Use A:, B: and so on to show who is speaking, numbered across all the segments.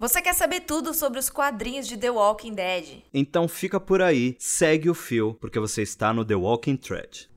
A: Você quer saber tudo sobre os quadrinhos de The Walking Dead?
B: Então fica por aí, segue o fio, porque você está no The Walking Thread.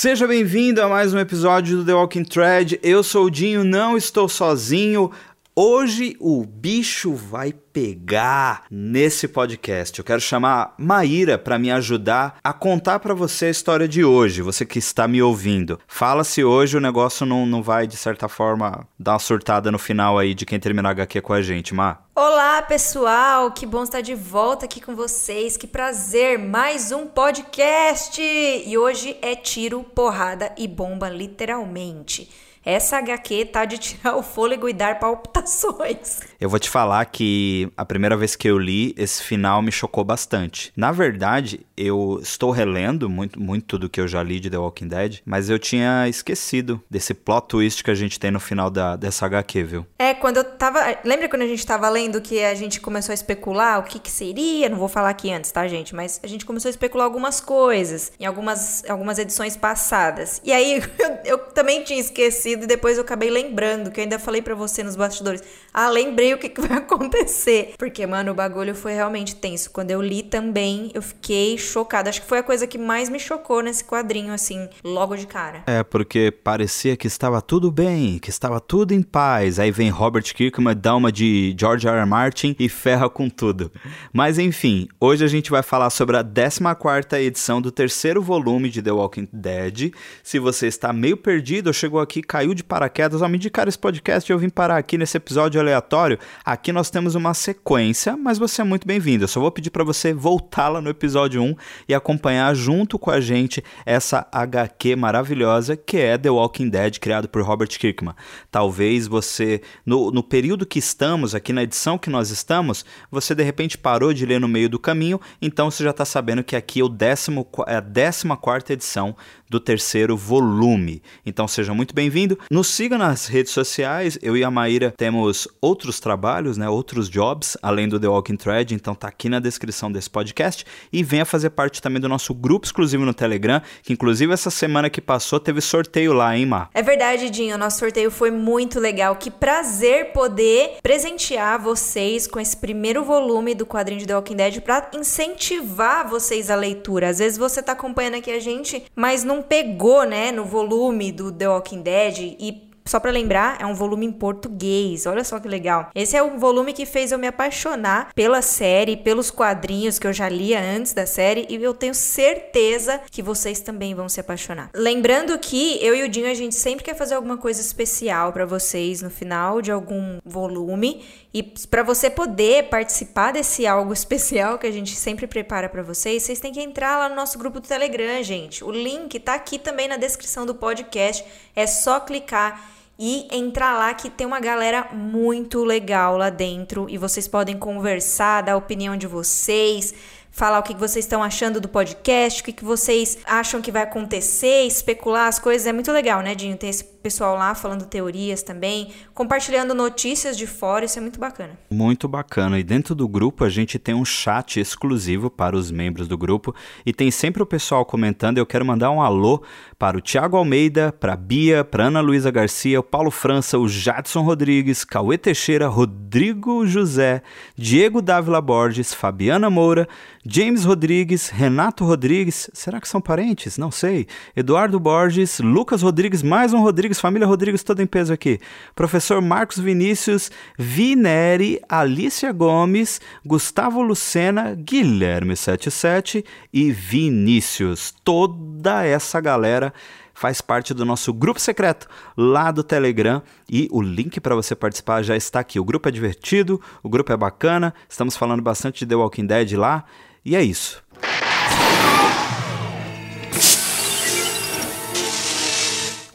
B: Seja bem-vindo a mais um episódio do The Walking Thread. Eu sou o Dinho, não estou sozinho. Hoje o bicho vai pegar nesse podcast. Eu quero chamar Maíra para me ajudar a contar para você a história de hoje, você que está me ouvindo. Fala se hoje o negócio não, não vai, de certa forma, dar uma surtada no final aí de quem terminar HQ com a gente, Má.
A: Olá, pessoal! Que bom estar de volta aqui com vocês. Que prazer! Mais um podcast! E hoje é tiro, porrada e bomba, literalmente. Essa HQ tá de tirar o fôlego e dar palpitações.
B: Eu vou te falar que a primeira vez que eu li, esse final me chocou bastante. Na verdade, eu estou relendo muito, muito do que eu já li de The Walking Dead, mas eu tinha esquecido desse plot twist que a gente tem no final da, dessa HQ, viu?
A: É, quando eu tava. Lembra quando a gente tava lendo que a gente começou a especular o que que seria? Não vou falar aqui antes, tá, gente? Mas a gente começou a especular algumas coisas em algumas, algumas edições passadas. E aí eu, eu também tinha esquecido e depois eu acabei lembrando, que eu ainda falei para você nos bastidores. Ah, lembrei o que, que vai acontecer. Porque, mano, o bagulho foi realmente tenso. Quando eu li também, eu fiquei chocada. Acho que foi a coisa que mais me chocou nesse quadrinho, assim, logo de cara.
B: É, porque parecia que estava tudo bem, que estava tudo em paz. Aí vem Robert Kirkman, dá uma de George R. R. Martin e ferra com tudo. Mas enfim, hoje a gente vai falar sobre a 14 edição do terceiro volume de The Walking Dead. Se você está meio perdido ou chegou aqui caiu de paraquedas, ao me indicar esse podcast eu vim parar aqui nesse episódio aleatório. Aqui nós temos uma sequência, mas você é muito bem-vindo. Eu só vou pedir para você voltar lá no episódio 1 e acompanhar junto com a gente essa HQ maravilhosa que é The Walking Dead, criado por Robert Kirkman. Talvez você, no, no período que estamos, aqui na edição que nós estamos, você de repente parou de ler no meio do caminho, então você já está sabendo que aqui é, o décimo, é a 14 edição do terceiro volume. Então seja muito bem-vindo. Nos siga nas redes sociais. Eu e a Maíra temos outros trabalhos, né, outros jobs além do The Walking Thread, então tá aqui na descrição desse podcast e venha fazer parte também do nosso grupo exclusivo no Telegram, que inclusive essa semana que passou teve sorteio lá, hein, Má?
A: É verdade, Dinho, nosso sorteio foi muito legal. Que prazer poder presentear vocês com esse primeiro volume do quadrinho de The Walking Dead para incentivar vocês a leitura. Às vezes você tá acompanhando aqui a gente, mas não pegou, né, no volume do The Walking Dead e só para lembrar, é um volume em português. Olha só que legal. Esse é o volume que fez eu me apaixonar pela série, pelos quadrinhos que eu já lia antes da série e eu tenho certeza que vocês também vão se apaixonar. Lembrando que eu e o Dinho a gente sempre quer fazer alguma coisa especial para vocês no final de algum volume e para você poder participar desse algo especial que a gente sempre prepara para vocês, vocês têm que entrar lá no nosso grupo do Telegram, gente. O link tá aqui também na descrição do podcast. É só clicar e entrar lá que tem uma galera muito legal lá dentro e vocês podem conversar, dar a opinião de vocês, falar o que vocês estão achando do podcast, o que vocês acham que vai acontecer, especular as coisas. É muito legal, né, Dinho? Ter esse pessoal lá falando teorias também, compartilhando notícias de fora, isso é muito bacana.
B: Muito bacana. E dentro do grupo a gente tem um chat exclusivo para os membros do grupo e tem sempre o pessoal comentando. Eu quero mandar um alô para o Tiago Almeida, para a Bia, para Ana Luísa Garcia, o Paulo França, o Jadson Rodrigues, Cauê Teixeira, Rodrigo José, Diego Dávila Borges, Fabiana Moura, James Rodrigues, Renato Rodrigues, será que são parentes? Não sei. Eduardo Borges, Lucas Rodrigues, mais um Rodrigues, família Rodrigues toda em peso aqui. Professor Marcos Vinícius, Vineri, Alicia Gomes, Gustavo Lucena, Guilherme 77 e Vinícius. Toda essa galera faz parte do nosso grupo secreto lá do Telegram e o link para você participar já está aqui. O grupo é divertido, o grupo é bacana, estamos falando bastante de The Walking Dead lá e é isso.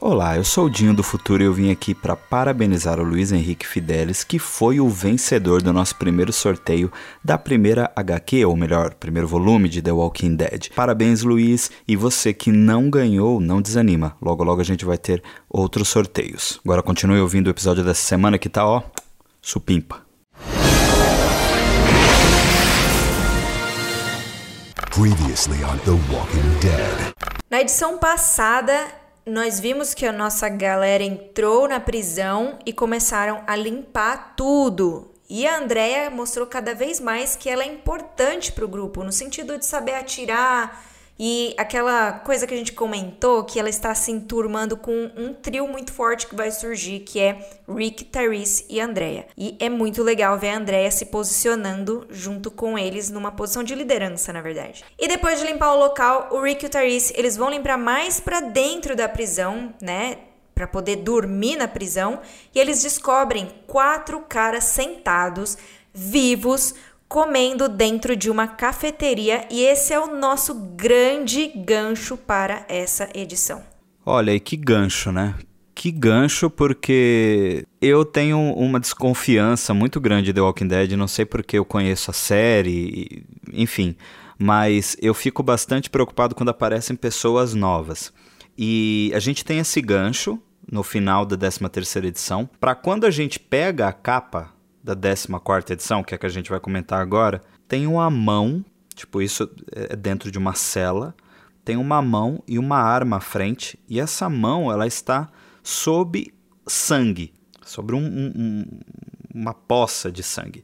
B: Olá, eu sou o Dinho do Futuro e eu vim aqui para parabenizar o Luiz Henrique Fidelis, que foi o vencedor do nosso primeiro sorteio da primeira HQ, ou melhor, primeiro volume de The Walking Dead. Parabéns, Luiz, e você que não ganhou, não desanima. Logo logo a gente vai ter outros sorteios. Agora continue ouvindo o episódio dessa semana que tá, ó, supimpa.
A: Previously on The Walking Dead. Na edição passada, nós vimos que a nossa galera entrou na prisão e começaram a limpar tudo. E a Andrea mostrou cada vez mais que ela é importante para o grupo, no sentido de saber atirar, e aquela coisa que a gente comentou, que ela está se enturmando com um trio muito forte que vai surgir, que é Rick, Tyrese e Andrea. E é muito legal ver a Andrea se posicionando junto com eles numa posição de liderança, na verdade. E depois de limpar o local, o Rick e o Tyrese, eles vão limpar mais para dentro da prisão, né? Para poder dormir na prisão, e eles descobrem quatro caras sentados, vivos, comendo dentro de uma cafeteria e esse é o nosso grande gancho para essa edição.
B: Olha, e que gancho, né? Que gancho, porque eu tenho uma desconfiança muito grande de The Walking Dead, não sei porque eu conheço a série, enfim, mas eu fico bastante preocupado quando aparecem pessoas novas. E a gente tem esse gancho no final da 13 terceira edição, para quando a gente pega a capa da 14 edição, que é a que a gente vai comentar agora, tem uma mão, tipo, isso é dentro de uma cela, tem uma mão e uma arma à frente, e essa mão ela está sob sangue, sobre um, um, uma poça de sangue.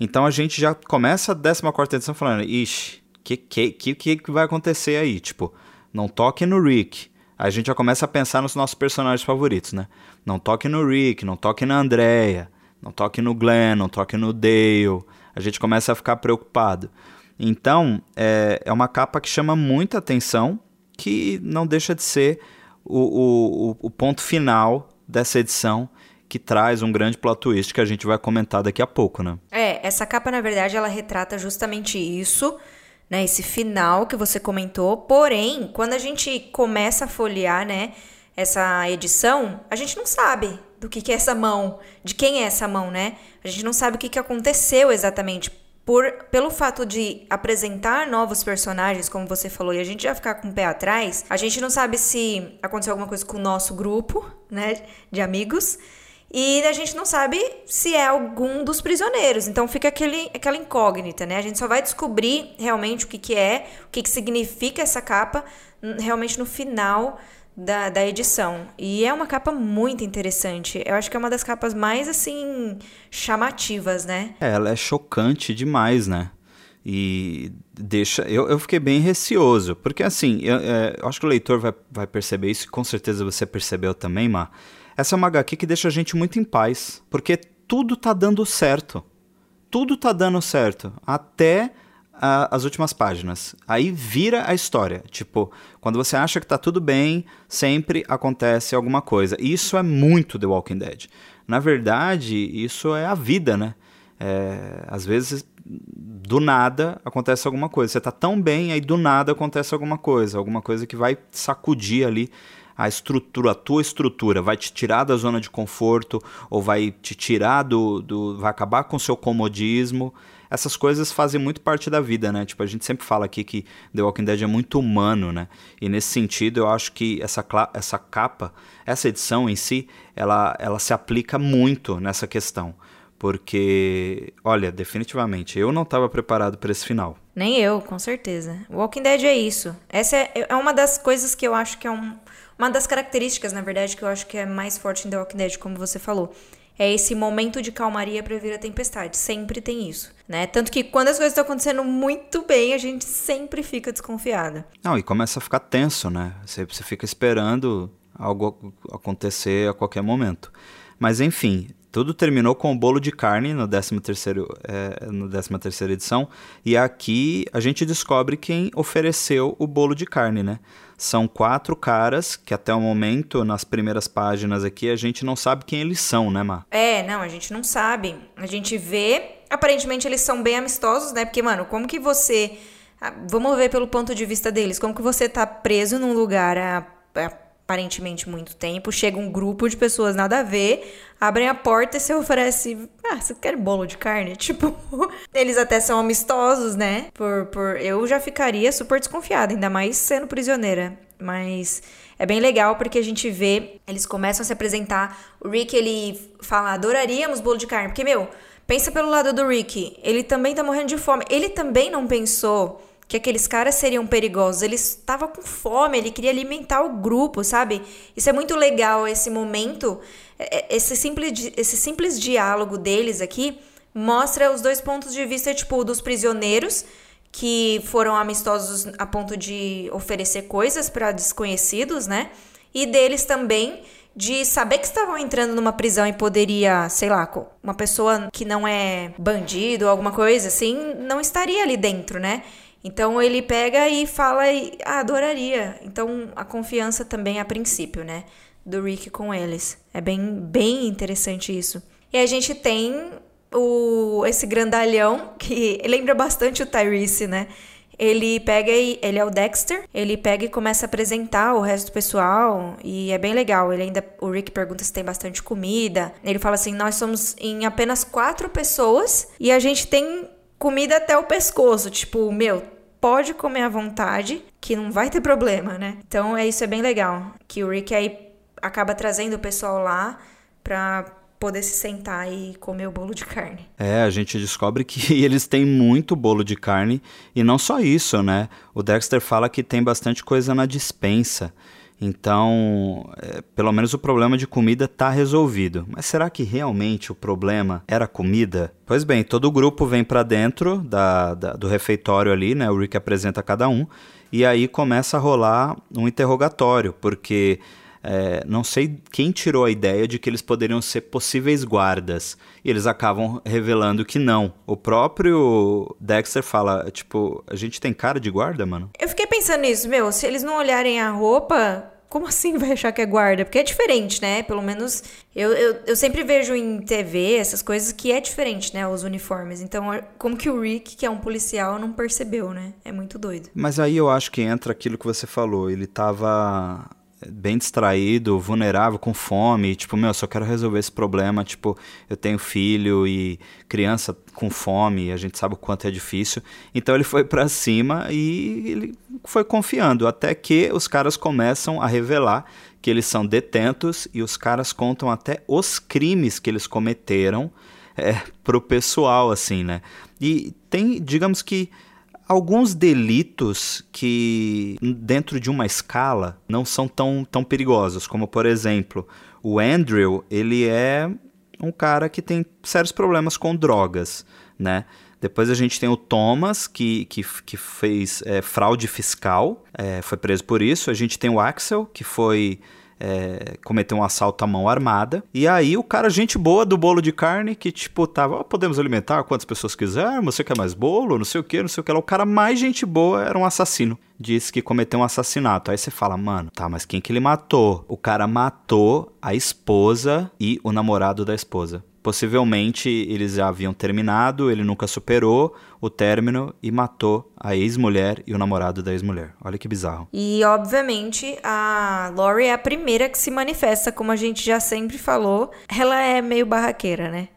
B: Então a gente já começa a 14 edição falando, ixi, que, que, que, que vai acontecer aí? Tipo, não toque no Rick. A gente já começa a pensar nos nossos personagens favoritos, né? Não toque no Rick, não toque na Andrea. Não toque no Glenn, não toque no Dale. A gente começa a ficar preocupado. Então, é, é uma capa que chama muita atenção, que não deixa de ser o, o, o ponto final dessa edição, que traz um grande plot twist que a gente vai comentar daqui a pouco, né?
A: É, essa capa, na verdade, ela retrata justamente isso, né? Esse final que você comentou. Porém, quando a gente começa a folhear, né? Essa edição, a gente não sabe do que, que é essa mão, de quem é essa mão, né? A gente não sabe o que, que aconteceu exatamente. Por, pelo fato de apresentar novos personagens, como você falou, e a gente já ficar com o pé atrás, a gente não sabe se aconteceu alguma coisa com o nosso grupo, né, de amigos, e a gente não sabe se é algum dos prisioneiros. Então fica aquele, aquela incógnita, né? A gente só vai descobrir realmente o que, que é, o que, que significa essa capa, realmente no final da, da edição. E é uma capa muito interessante. Eu acho que é uma das capas mais, assim, chamativas, né?
B: É, ela é chocante demais, né? E deixa. Eu, eu fiquei bem receoso, porque assim, eu, é, eu acho que o leitor vai, vai perceber isso, e com certeza você percebeu também, Mar. Essa é uma HQ que deixa a gente muito em paz, porque tudo tá dando certo. Tudo tá dando certo. Até a, as últimas páginas. Aí vira a história. Tipo, quando você acha que tá tudo bem, sempre acontece alguma coisa. Isso é muito The Walking Dead. Na verdade, isso é a vida, né? É, às vezes, do nada acontece alguma coisa. Você tá tão bem, aí do nada acontece alguma coisa. Alguma coisa que vai sacudir ali a estrutura, a tua estrutura, vai te tirar da zona de conforto ou vai te tirar do, do vai acabar com o seu comodismo essas coisas fazem muito parte da vida, né? Tipo, a gente sempre fala aqui que The Walking Dead é muito humano, né? E nesse sentido, eu acho que essa, essa capa, essa edição em si, ela, ela se aplica muito nessa questão. Porque, olha, definitivamente, eu não estava preparado para esse final.
A: Nem eu, com certeza. Walking Dead é isso. Essa é, é uma das coisas que eu acho que é um, uma das características, na verdade, que eu acho que é mais forte em The Walking Dead, como você falou é esse momento de calmaria para vir a tempestade. Sempre tem isso, né? Tanto que quando as coisas estão acontecendo muito bem, a gente sempre fica desconfiada.
B: Não, e começa a ficar tenso, né? Você, você fica esperando algo acontecer a qualquer momento. Mas enfim, tudo terminou com o bolo de carne no 13 terceiro, é, no 13 terceira edição. E aqui a gente descobre quem ofereceu o bolo de carne, né? São quatro caras que até o momento, nas primeiras páginas aqui, a gente não sabe quem eles são, né, Mar?
A: É, não, a gente não sabe. A gente vê, aparentemente eles são bem amistosos, né? Porque, mano, como que você... Vamos ver pelo ponto de vista deles. Como que você tá preso num lugar há, há aparentemente muito tempo. Chega um grupo de pessoas nada a ver, abrem a porta e você oferece. Ah, você quer bolo de carne? Tipo, eles até são amistosos, né? Por, por, eu já ficaria super desconfiada, ainda mais sendo prisioneira. Mas é bem legal porque a gente vê, eles começam a se apresentar. O Rick, ele fala, adoraríamos bolo de carne. Porque, meu, pensa pelo lado do Rick. Ele também tá morrendo de fome. Ele também não pensou que aqueles caras seriam perigosos. Ele estava com fome, ele queria alimentar o grupo, sabe? Isso é muito legal, esse momento, é, é, esse simples, esse simples diálogo deles aqui mostra os dois pontos de vista, tipo, dos prisioneiros que foram amistosos a ponto de oferecer coisas para desconhecidos, né? E deles também de saber que estavam entrando numa prisão e poderia, sei lá, uma pessoa que não é bandido ou alguma coisa assim, não estaria ali dentro, né? Então ele pega e fala e ah, adoraria. Então a confiança também a princípio, né, do Rick com eles. É bem bem interessante isso. E a gente tem o esse grandalhão que lembra bastante o Tyrese, né? Ele pega e ele é o Dexter, ele pega e começa a apresentar o resto do pessoal e é bem legal. Ele ainda o Rick pergunta se tem bastante comida. Ele fala assim: "Nós somos em apenas quatro pessoas e a gente tem comida até o pescoço, tipo, meu, pode comer à vontade, que não vai ter problema, né? Então é isso é bem legal, que o Rick aí acaba trazendo o pessoal lá pra poder se sentar e comer o bolo de carne.
B: É, a gente descobre que eles têm muito bolo de carne e não só isso, né? O Dexter fala que tem bastante coisa na dispensa. Então, é, pelo menos o problema de comida está resolvido. Mas será que realmente o problema era comida? Pois bem, todo o grupo vem para dentro da, da, do refeitório ali, né? O Rick apresenta cada um. E aí começa a rolar um interrogatório, porque é, não sei quem tirou a ideia de que eles poderiam ser possíveis guardas. E eles acabam revelando que não. O próprio Dexter fala, tipo, a gente tem cara de guarda, mano?
A: Eu fiquei pensando nisso, meu, se eles não olharem a roupa, como assim vai achar que é guarda? Porque é diferente, né? Pelo menos eu, eu, eu sempre vejo em TV essas coisas que é diferente, né? Os uniformes. Então, como que o Rick, que é um policial, não percebeu, né? É muito doido.
B: Mas aí eu acho que entra aquilo que você falou. Ele tava bem distraído, vulnerável, com fome, tipo, meu, eu só quero resolver esse problema, tipo, eu tenho filho e criança com fome, a gente sabe o quanto é difícil. Então ele foi para cima e ele foi confiando, até que os caras começam a revelar que eles são detentos e os caras contam até os crimes que eles cometeram é, pro pessoal, assim, né? E tem, digamos que alguns delitos que, dentro de uma escala, não são tão, tão perigosos, como por exemplo, o Andrew, ele é um cara que tem sérios problemas com drogas, né? Depois a gente tem o Thomas, que, que, que fez é, fraude fiscal, é, foi preso por isso. A gente tem o Axel, que foi é, cometeu um assalto à mão armada. E aí o cara, gente boa do bolo de carne, que tipo, tava, oh, podemos alimentar quantas pessoas quisermos, você quer mais bolo, não sei o que, não sei o que lá. O cara mais gente boa era um assassino. Disse que cometeu um assassinato. Aí você fala, mano, tá, mas quem que ele matou? O cara matou a esposa e o namorado da esposa. Possivelmente eles já haviam terminado, ele nunca superou o término e matou a ex-mulher e o namorado da ex-mulher. Olha que bizarro.
A: E, obviamente, a Lori é a primeira que se manifesta, como a gente já sempre falou. Ela é meio barraqueira, né?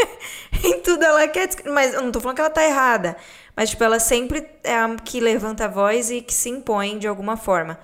A: em tudo ela quer. Mas eu não tô falando que ela tá errada. Mas, tipo, ela sempre é a que levanta a voz e que se impõe de alguma forma.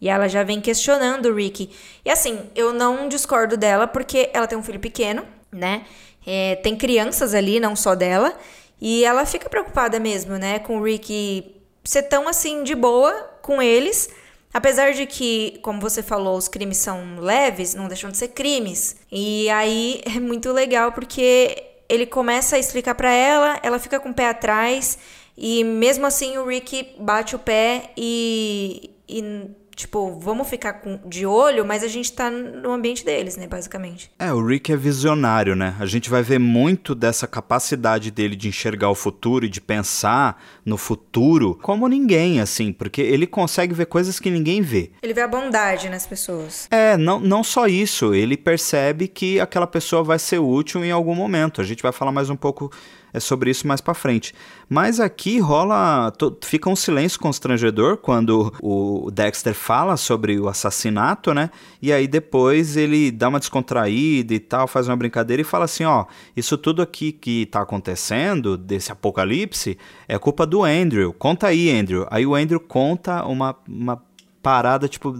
A: E ela já vem questionando o Ricky. E assim, eu não discordo dela porque ela tem um filho pequeno né? É, tem crianças ali, não só dela. E ela fica preocupada mesmo, né? Com o Rick ser tão assim de boa com eles. Apesar de que, como você falou, os crimes são leves, não deixam de ser crimes. E aí é muito legal porque ele começa a explicar para ela, ela fica com o pé atrás. E mesmo assim o Rick bate o pé e, e Tipo, vamos ficar com, de olho, mas a gente tá no ambiente deles, né, basicamente.
B: É, o Rick é visionário, né? A gente vai ver muito dessa capacidade dele de enxergar o futuro e de pensar no futuro como ninguém, assim, porque ele consegue ver coisas que ninguém vê.
A: Ele vê a bondade nas pessoas.
B: É, não, não só isso, ele percebe que aquela pessoa vai ser útil em algum momento. A gente vai falar mais um pouco sobre isso mais para frente. Mas aqui rola, fica um silêncio constrangedor quando o Dexter fala sobre o assassinato, né? E aí depois ele dá uma descontraída e tal, faz uma brincadeira e fala assim, ó, isso tudo aqui que tá acontecendo desse apocalipse é culpa do Andrew. Conta aí, Andrew. Aí o Andrew conta uma, uma parada, tipo,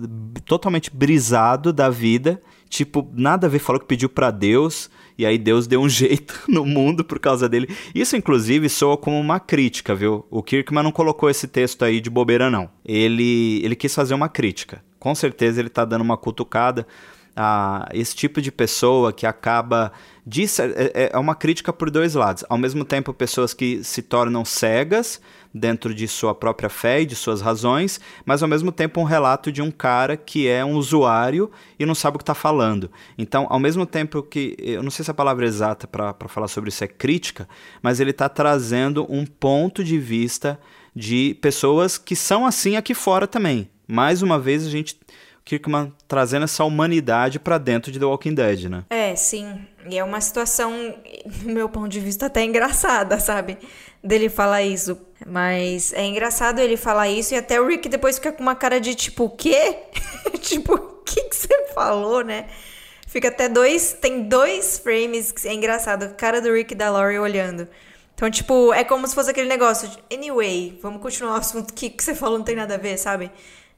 B: totalmente brisado da vida. Tipo, nada a ver, falou que pediu para Deus, e aí Deus deu um jeito no mundo por causa dele. Isso, inclusive, soa como uma crítica, viu? O Kirkman não colocou esse texto aí de bobeira, não. Ele, ele quis fazer uma crítica. Com certeza ele tá dando uma cutucada a esse tipo de pessoa que acaba é, é, é uma crítica por dois lados. Ao mesmo tempo, pessoas que se tornam cegas dentro de sua própria fé e de suas razões, mas ao mesmo tempo um relato de um cara que é um usuário e não sabe o que está falando. Então, ao mesmo tempo que, eu não sei se a palavra exata para falar sobre isso é crítica, mas ele está trazendo um ponto de vista de pessoas que são assim aqui fora também. Mais uma vez, a gente Kirkman trazendo essa humanidade para dentro de The Walking Dead, né?
A: É, sim. E é uma situação, do meu ponto de vista, até engraçada, sabe? Dele falar isso. Mas é engraçado ele falar isso e até o Rick depois fica com uma cara de tipo, o quê? tipo, o que, que você falou, né? Fica até dois. Tem dois frames que é engraçado. Cara do Rick e da Laurie olhando. Então, tipo, é como se fosse aquele negócio de, anyway, vamos continuar o assunto que, que você falou não tem nada a ver, sabe?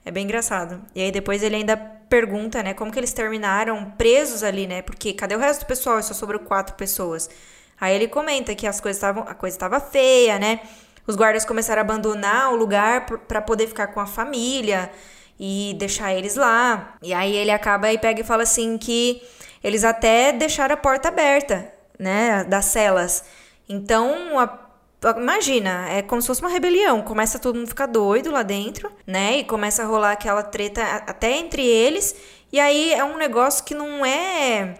A: É bem engraçado. E aí depois ele ainda pergunta, né, como que eles terminaram presos ali, né? Porque cadê o resto do pessoal? Só sobrou quatro pessoas. Aí ele comenta que as coisas estavam, a coisa estava feia, né? Os guardas começaram a abandonar o lugar para poder ficar com a família e deixar eles lá. E aí ele acaba e pega e fala assim que eles até deixaram a porta aberta, né, das celas. Então, a Imagina, é como se fosse uma rebelião. Começa todo mundo ficar doido lá dentro, né? E começa a rolar aquela treta até entre eles. E aí é um negócio que não é,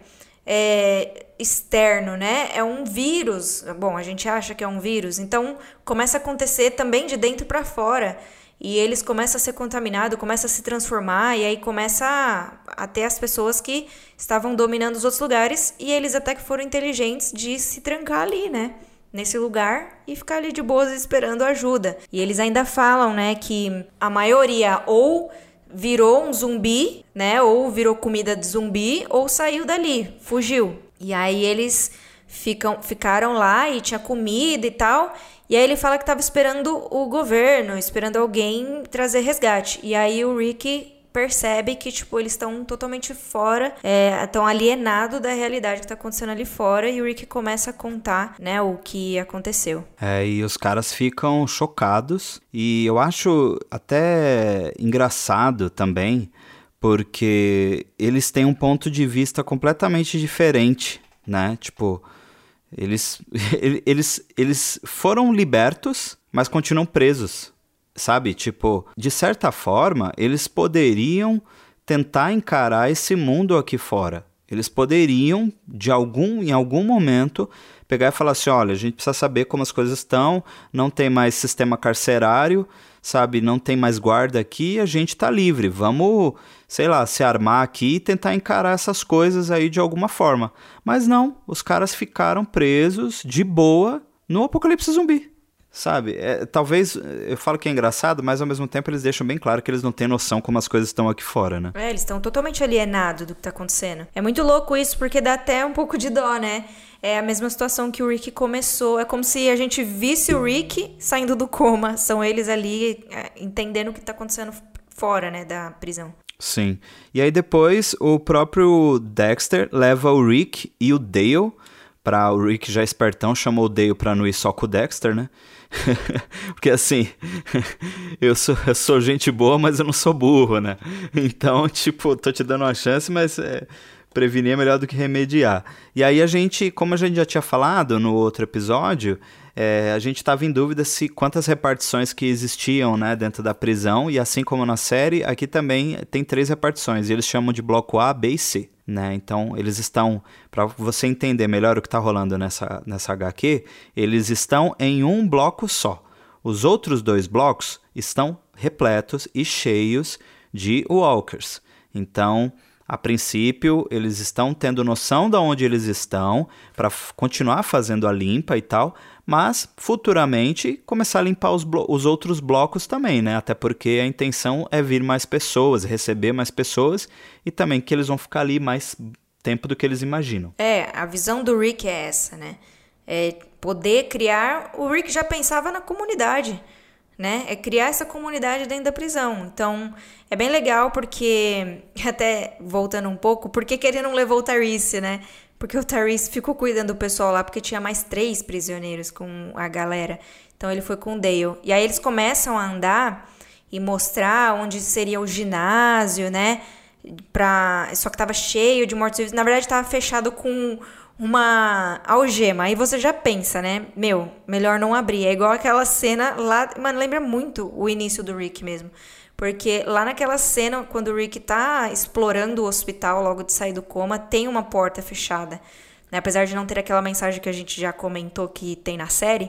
A: é externo, né? É um vírus. Bom, a gente acha que é um vírus. Então começa a acontecer também de dentro para fora. E eles começam a ser contaminados, começam a se transformar, e aí começa a, a ter as pessoas que estavam dominando os outros lugares, e eles até que foram inteligentes de se trancar ali, né? Nesse lugar e ficar ali de boas esperando ajuda. E eles ainda falam, né, que a maioria ou virou um zumbi, né, ou virou comida de zumbi ou saiu dali, fugiu. E aí eles ficam, ficaram lá e tinha comida e tal. E aí ele fala que estava esperando o governo, esperando alguém trazer resgate. E aí o Rick percebe que, tipo, eles estão totalmente fora, estão é, alienados da realidade que está acontecendo ali fora, e o Rick começa a contar, né, o que aconteceu.
B: É, e os caras ficam chocados, e eu acho até engraçado também, porque eles têm um ponto de vista completamente diferente, né? Tipo, eles, eles, eles foram libertos, mas continuam presos sabe? Tipo, de certa forma, eles poderiam tentar encarar esse mundo aqui fora. Eles poderiam, de algum, em algum momento, pegar e falar assim: olha, a gente precisa saber como as coisas estão, não tem mais sistema carcerário, sabe? Não tem mais guarda aqui, a gente está livre. Vamos, sei lá, se armar aqui e tentar encarar essas coisas aí de alguma forma. Mas não, os caras ficaram presos de boa no apocalipse zumbi. Sabe? É, talvez eu falo que é engraçado, mas ao mesmo tempo eles deixam bem claro que eles não têm noção como as coisas estão aqui fora, né?
A: É, eles estão totalmente alienados do que tá acontecendo. É muito louco isso, porque dá até um pouco de dó, né? É a mesma situação que o Rick começou. É como se a gente visse o Rick saindo do coma. São eles ali é, entendendo o que tá acontecendo fora, né, da prisão.
B: Sim. E aí depois o próprio Dexter leva o Rick e o Dale para o Rick já espertão chamou o Dale para não ir só com o Dexter, né? Porque assim, eu sou, eu sou gente boa, mas eu não sou burro, né? Então, tipo, tô te dando uma chance, mas é, prevenir é melhor do que remediar. E aí a gente, como a gente já tinha falado no outro episódio, é, a gente estava em dúvida se quantas repartições que existiam né, dentro da prisão, e assim como na série, aqui também tem três repartições, e eles chamam de bloco A, B e C. Né? Então, eles estão, para você entender melhor o que está rolando nessa, nessa HQ, eles estão em um bloco só. Os outros dois blocos estão repletos e cheios de walkers. Então, A princípio, eles estão tendo noção de onde eles estão para continuar fazendo a limpa e tal, mas futuramente começar a limpar os, os outros blocos também, né? Até porque a intenção é vir mais pessoas, receber mais pessoas e também que eles vão ficar ali mais tempo do que eles imaginam.
A: É, a visão do Rick é essa, né? É poder criar. O Rick já pensava na comunidade né? É criar essa comunidade dentro da prisão. Então, é bem legal porque, até voltando um pouco, por que, que ele não levou o Tarice, né? Porque o Tarice ficou cuidando do pessoal lá, porque tinha mais três prisioneiros com a galera. Então, ele foi com o Dale. E aí, eles começam a andar e mostrar onde seria o ginásio, né? Pra... Só que tava cheio de mortos-vivos. Na verdade, tava fechado com uma algema. Aí você já pensa, né? Meu, melhor não abrir. É igual aquela cena lá. Mano, lembra muito o início do Rick mesmo. Porque lá naquela cena, quando o Rick tá explorando o hospital logo de sair do coma, tem uma porta fechada. Né? Apesar de não ter aquela mensagem que a gente já comentou que tem na série,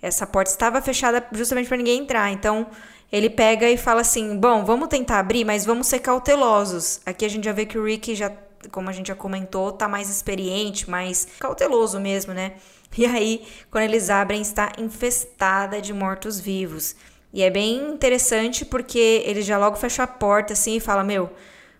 A: essa porta estava fechada justamente para ninguém entrar. Então ele pega e fala assim: Bom, vamos tentar abrir, mas vamos ser cautelosos. Aqui a gente já vê que o Rick já como a gente já comentou, tá mais experiente, mais cauteloso mesmo, né? E aí, quando eles abrem, está infestada de mortos-vivos. E é bem interessante porque ele já logo fecha a porta assim e fala: Meu,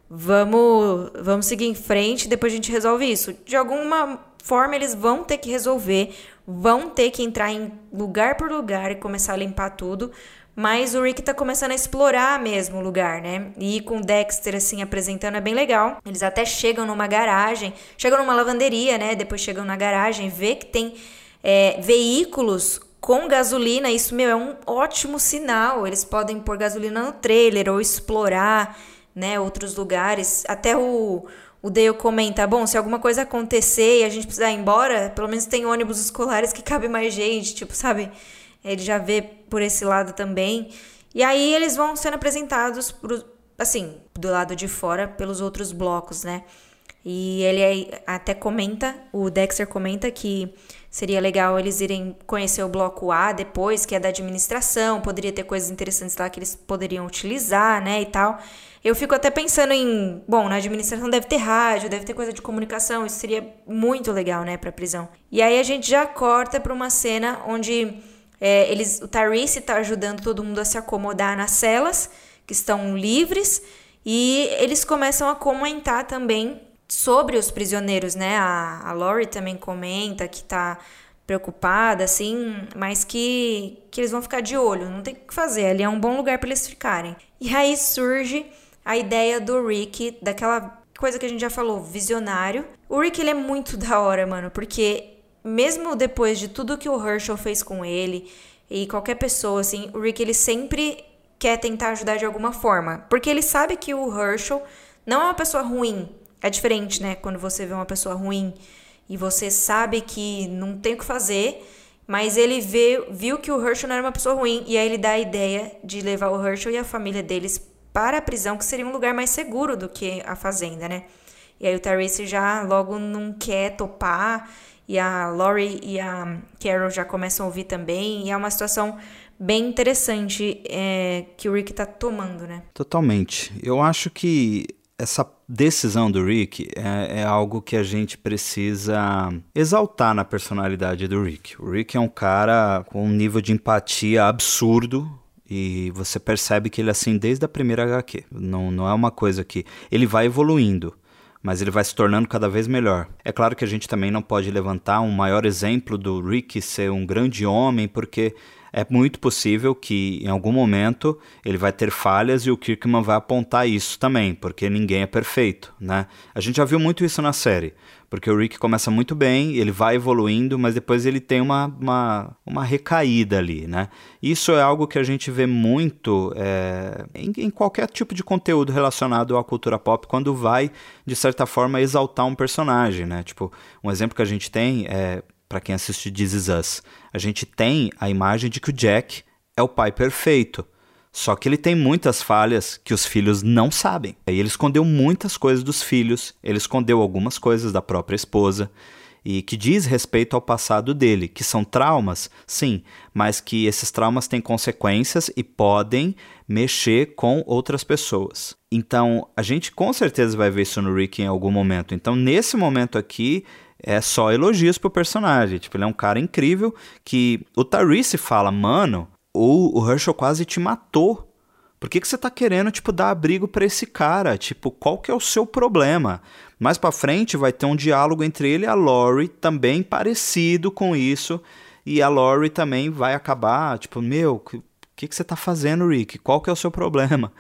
A: vamos, vamos seguir em frente, depois a gente resolve isso. De alguma forma, eles vão ter que resolver, vão ter que entrar em lugar por lugar e começar a limpar tudo, mas o Rick tá começando a explorar mesmo o lugar, né? E com o Dexter, assim, apresentando é bem legal. Eles até chegam numa garagem, chegam numa lavanderia, né? Depois chegam na garagem, vê que tem é, veículos com gasolina. Isso, meu, é um ótimo sinal. Eles podem pôr gasolina no trailer ou explorar, né? Outros lugares. Até o. O Dale comenta, bom, se alguma coisa acontecer e a gente precisar ir embora, pelo menos tem ônibus escolares que cabe mais gente, tipo, sabe? Ele já vê por esse lado também. E aí eles vão sendo apresentados, pro, assim, do lado de fora, pelos outros blocos, né? E ele até comenta, o Dexter comenta que seria legal eles irem conhecer o bloco A depois, que é da administração, poderia ter coisas interessantes lá que eles poderiam utilizar, né, e tal. Eu fico até pensando em, bom, na administração deve ter rádio, deve ter coisa de comunicação, isso seria muito legal, né, para prisão. E aí a gente já corta para uma cena onde é, eles, o Tyrese está ajudando todo mundo a se acomodar nas celas, que estão livres, e eles começam a comentar também sobre os prisioneiros, né? A, a Lori também comenta que está preocupada, assim, mas que, que eles vão ficar de olho, não tem o que fazer, ali é um bom lugar para eles ficarem. E aí surge a ideia do Rick, daquela coisa que a gente já falou, visionário. O Rick, ele é muito da hora, mano, porque mesmo depois de tudo que o Herschel fez com ele e qualquer pessoa, assim, o Rick ele sempre quer tentar ajudar de alguma forma. Porque ele sabe que o Herschel não é uma pessoa ruim. É diferente, né? Quando você vê uma pessoa ruim e você sabe que não tem o que fazer, mas ele vê, viu que o Herschel não era uma pessoa ruim e aí ele dá a ideia de levar o Herschel e a família deles para a prisão, que seria um lugar mais seguro do que a fazenda, né? E aí o Therese já logo não quer topar e a Laurie e a Carol já começam a ouvir também, e é uma situação bem interessante é, que o Rick tá tomando, né?
B: Totalmente. Eu acho que essa decisão do Rick é, é, algo que a gente precisa exaltar na personalidade do Rick. O Rick é um cara com um nível de empatia absurdo. E você percebe que ele é assim desde a primeira HQ. Não, não é uma coisa que. Ele vai evoluindo mas ele vai se tornando cada vez melhor. É claro que a gente também não pode levantar um maior exemplo do Rick ser um grande homem, porque é muito possível que em algum momento ele vai ter falhas e o Kirkman vai apontar isso também, porque ninguém é perfeito, né? A gente já viu muito isso na série. Porque o Rick começa muito bem, ele vai evoluindo, mas depois ele tem uma, uma, uma recaída ali, né? Isso é algo que a gente vê muito é, em, em, qualquer tipo de conteúdo relacionado à cultura pop, quando vai, de certa forma, exaltar um personagem, né? Tipo, um exemplo que a gente tem é, para quem assiste This Is Us, a gente tem a imagem de que o Jack é o pai perfeito. Só que ele tem muitas falhas que os filhos não sabem. E ele escondeu muitas coisas dos filhos, ele escondeu algumas coisas da própria esposa. e que diz respeito ao passado dele, que são traumas, sim, mas que esses traumas têm consequências e podem mexer com outras pessoas. Então, a gente com certeza vai ver isso no Rick em algum momento. Então, nesse momento aqui, é só elogios pro personagem. Tipo, ele é um cara incrível que o Tyrese fala, mano, o, o Herschel quase te matou. Por que, que você tá querendo, tipo, dar abrigo para esse cara? Tipo, qual que é o seu problema? Mais para frente vai ter um diálogo entre ele e a Lori, também parecido com isso. E a Lori também vai acabar, tipo, meu, o que, que você tá fazendo, Rick? Qual que é o seu problema?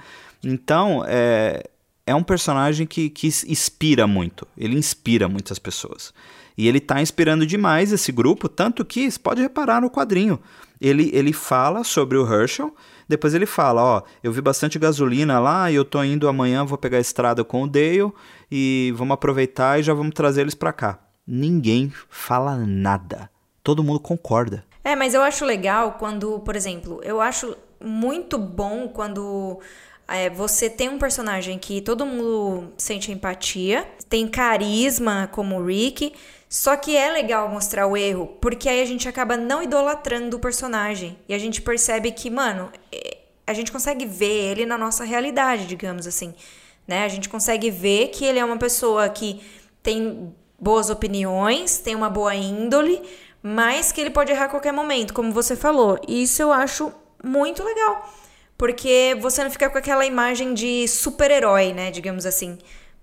B: Então, é, é um personagem que, que inspira muito. Ele inspira muitas pessoas. E ele tá inspirando demais esse grupo, tanto que, você pode reparar no quadrinho, ele, ele fala sobre o Herschel depois ele fala, ó, eu vi bastante gasolina lá e eu tô indo amanhã, vou pegar a estrada com o Dale e vamos aproveitar e já vamos trazer eles para cá. Ninguém fala nada. Todo mundo concorda.
A: É, mas eu acho legal quando, por exemplo, eu acho muito bom quando é, você tem um personagem que todo mundo sente empatia, tem carisma como o Rick, só que é legal mostrar o erro, porque aí a gente acaba não idolatrando o personagem. E a gente percebe que, mano, é, a gente consegue ver ele na nossa realidade, digamos assim. Né? A gente consegue ver que ele é uma pessoa que tem boas opiniões, tem uma boa índole, mas que ele pode errar a qualquer momento, como você falou. E isso eu acho muito legal. Porque você não fica com aquela imagem de super-herói, né? Digamos assim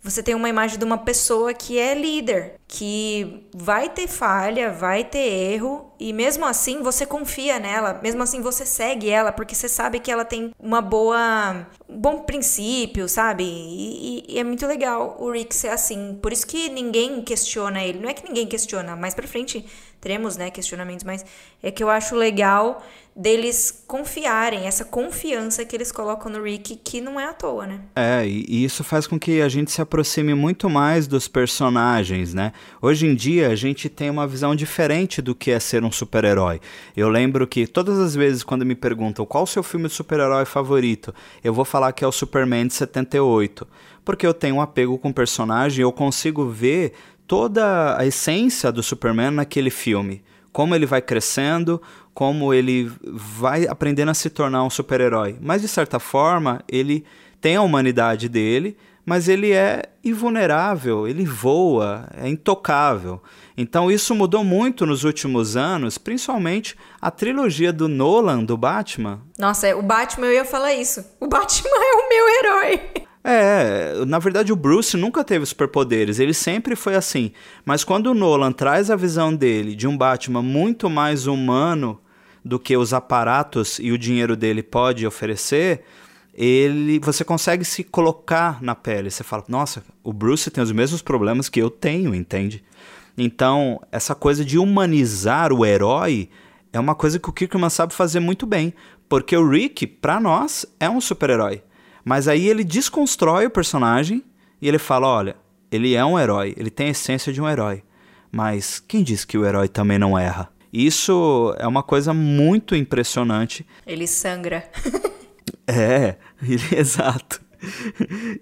A: você tem uma imagem de uma pessoa que é líder, que vai ter falha, vai ter erro, e mesmo assim você confia nela, mesmo assim você segue ela, porque você sabe que ela tem uma boa. um bom princípio, sabe? E, e, é muito legal o Rick ser assim. Por isso que ninguém questiona ele. Não é que ninguém questiona, mais pra frente teremos, né, questionamentos, mas é que eu acho legal deles confiarem, essa confiança que eles colocam no Rick, que não é à toa, né?
B: É, e isso faz com que a gente se aproxime muito mais dos personagens, né? Hoje em dia a gente tem uma visão diferente do que é ser um super-herói. Eu lembro que todas as vezes quando me perguntam qual o seu filme de super-herói favorito, eu vou falar que é o Superman de 78, porque eu tenho um apego com o personagem, eu consigo ver toda a essência do Superman naquele filme como ele vai crescendo, como ele vai aprendendo a se tornar um super-herói. Mas de certa forma, ele tem a humanidade dele, mas ele é invulnerável, ele voa, é intocável. Então isso mudou muito nos últimos anos, principalmente a trilogia do Nolan do Batman.
A: Nossa, o Batman eu ia falar isso. O Batman é o meu herói.
B: É, na verdade o Bruce nunca teve superpoderes, ele sempre foi assim. Mas quando o Nolan traz a visão dele de um Batman muito mais humano do que os aparatos e o dinheiro dele pode oferecer, ele você consegue se colocar na pele. Você fala, nossa, o Bruce tem os mesmos problemas que eu tenho, entende? Então, essa coisa de humanizar o herói é uma coisa que o Kirkman sabe fazer muito bem. Porque o Rick, para nós, é um super-herói. Mas aí ele desconstrói o personagem e ele fala: olha, ele é um herói, ele tem a essência de um herói. Mas quem diz que o herói também não erra? Isso é uma coisa muito impressionante.
A: Ele sangra.
B: é, exato.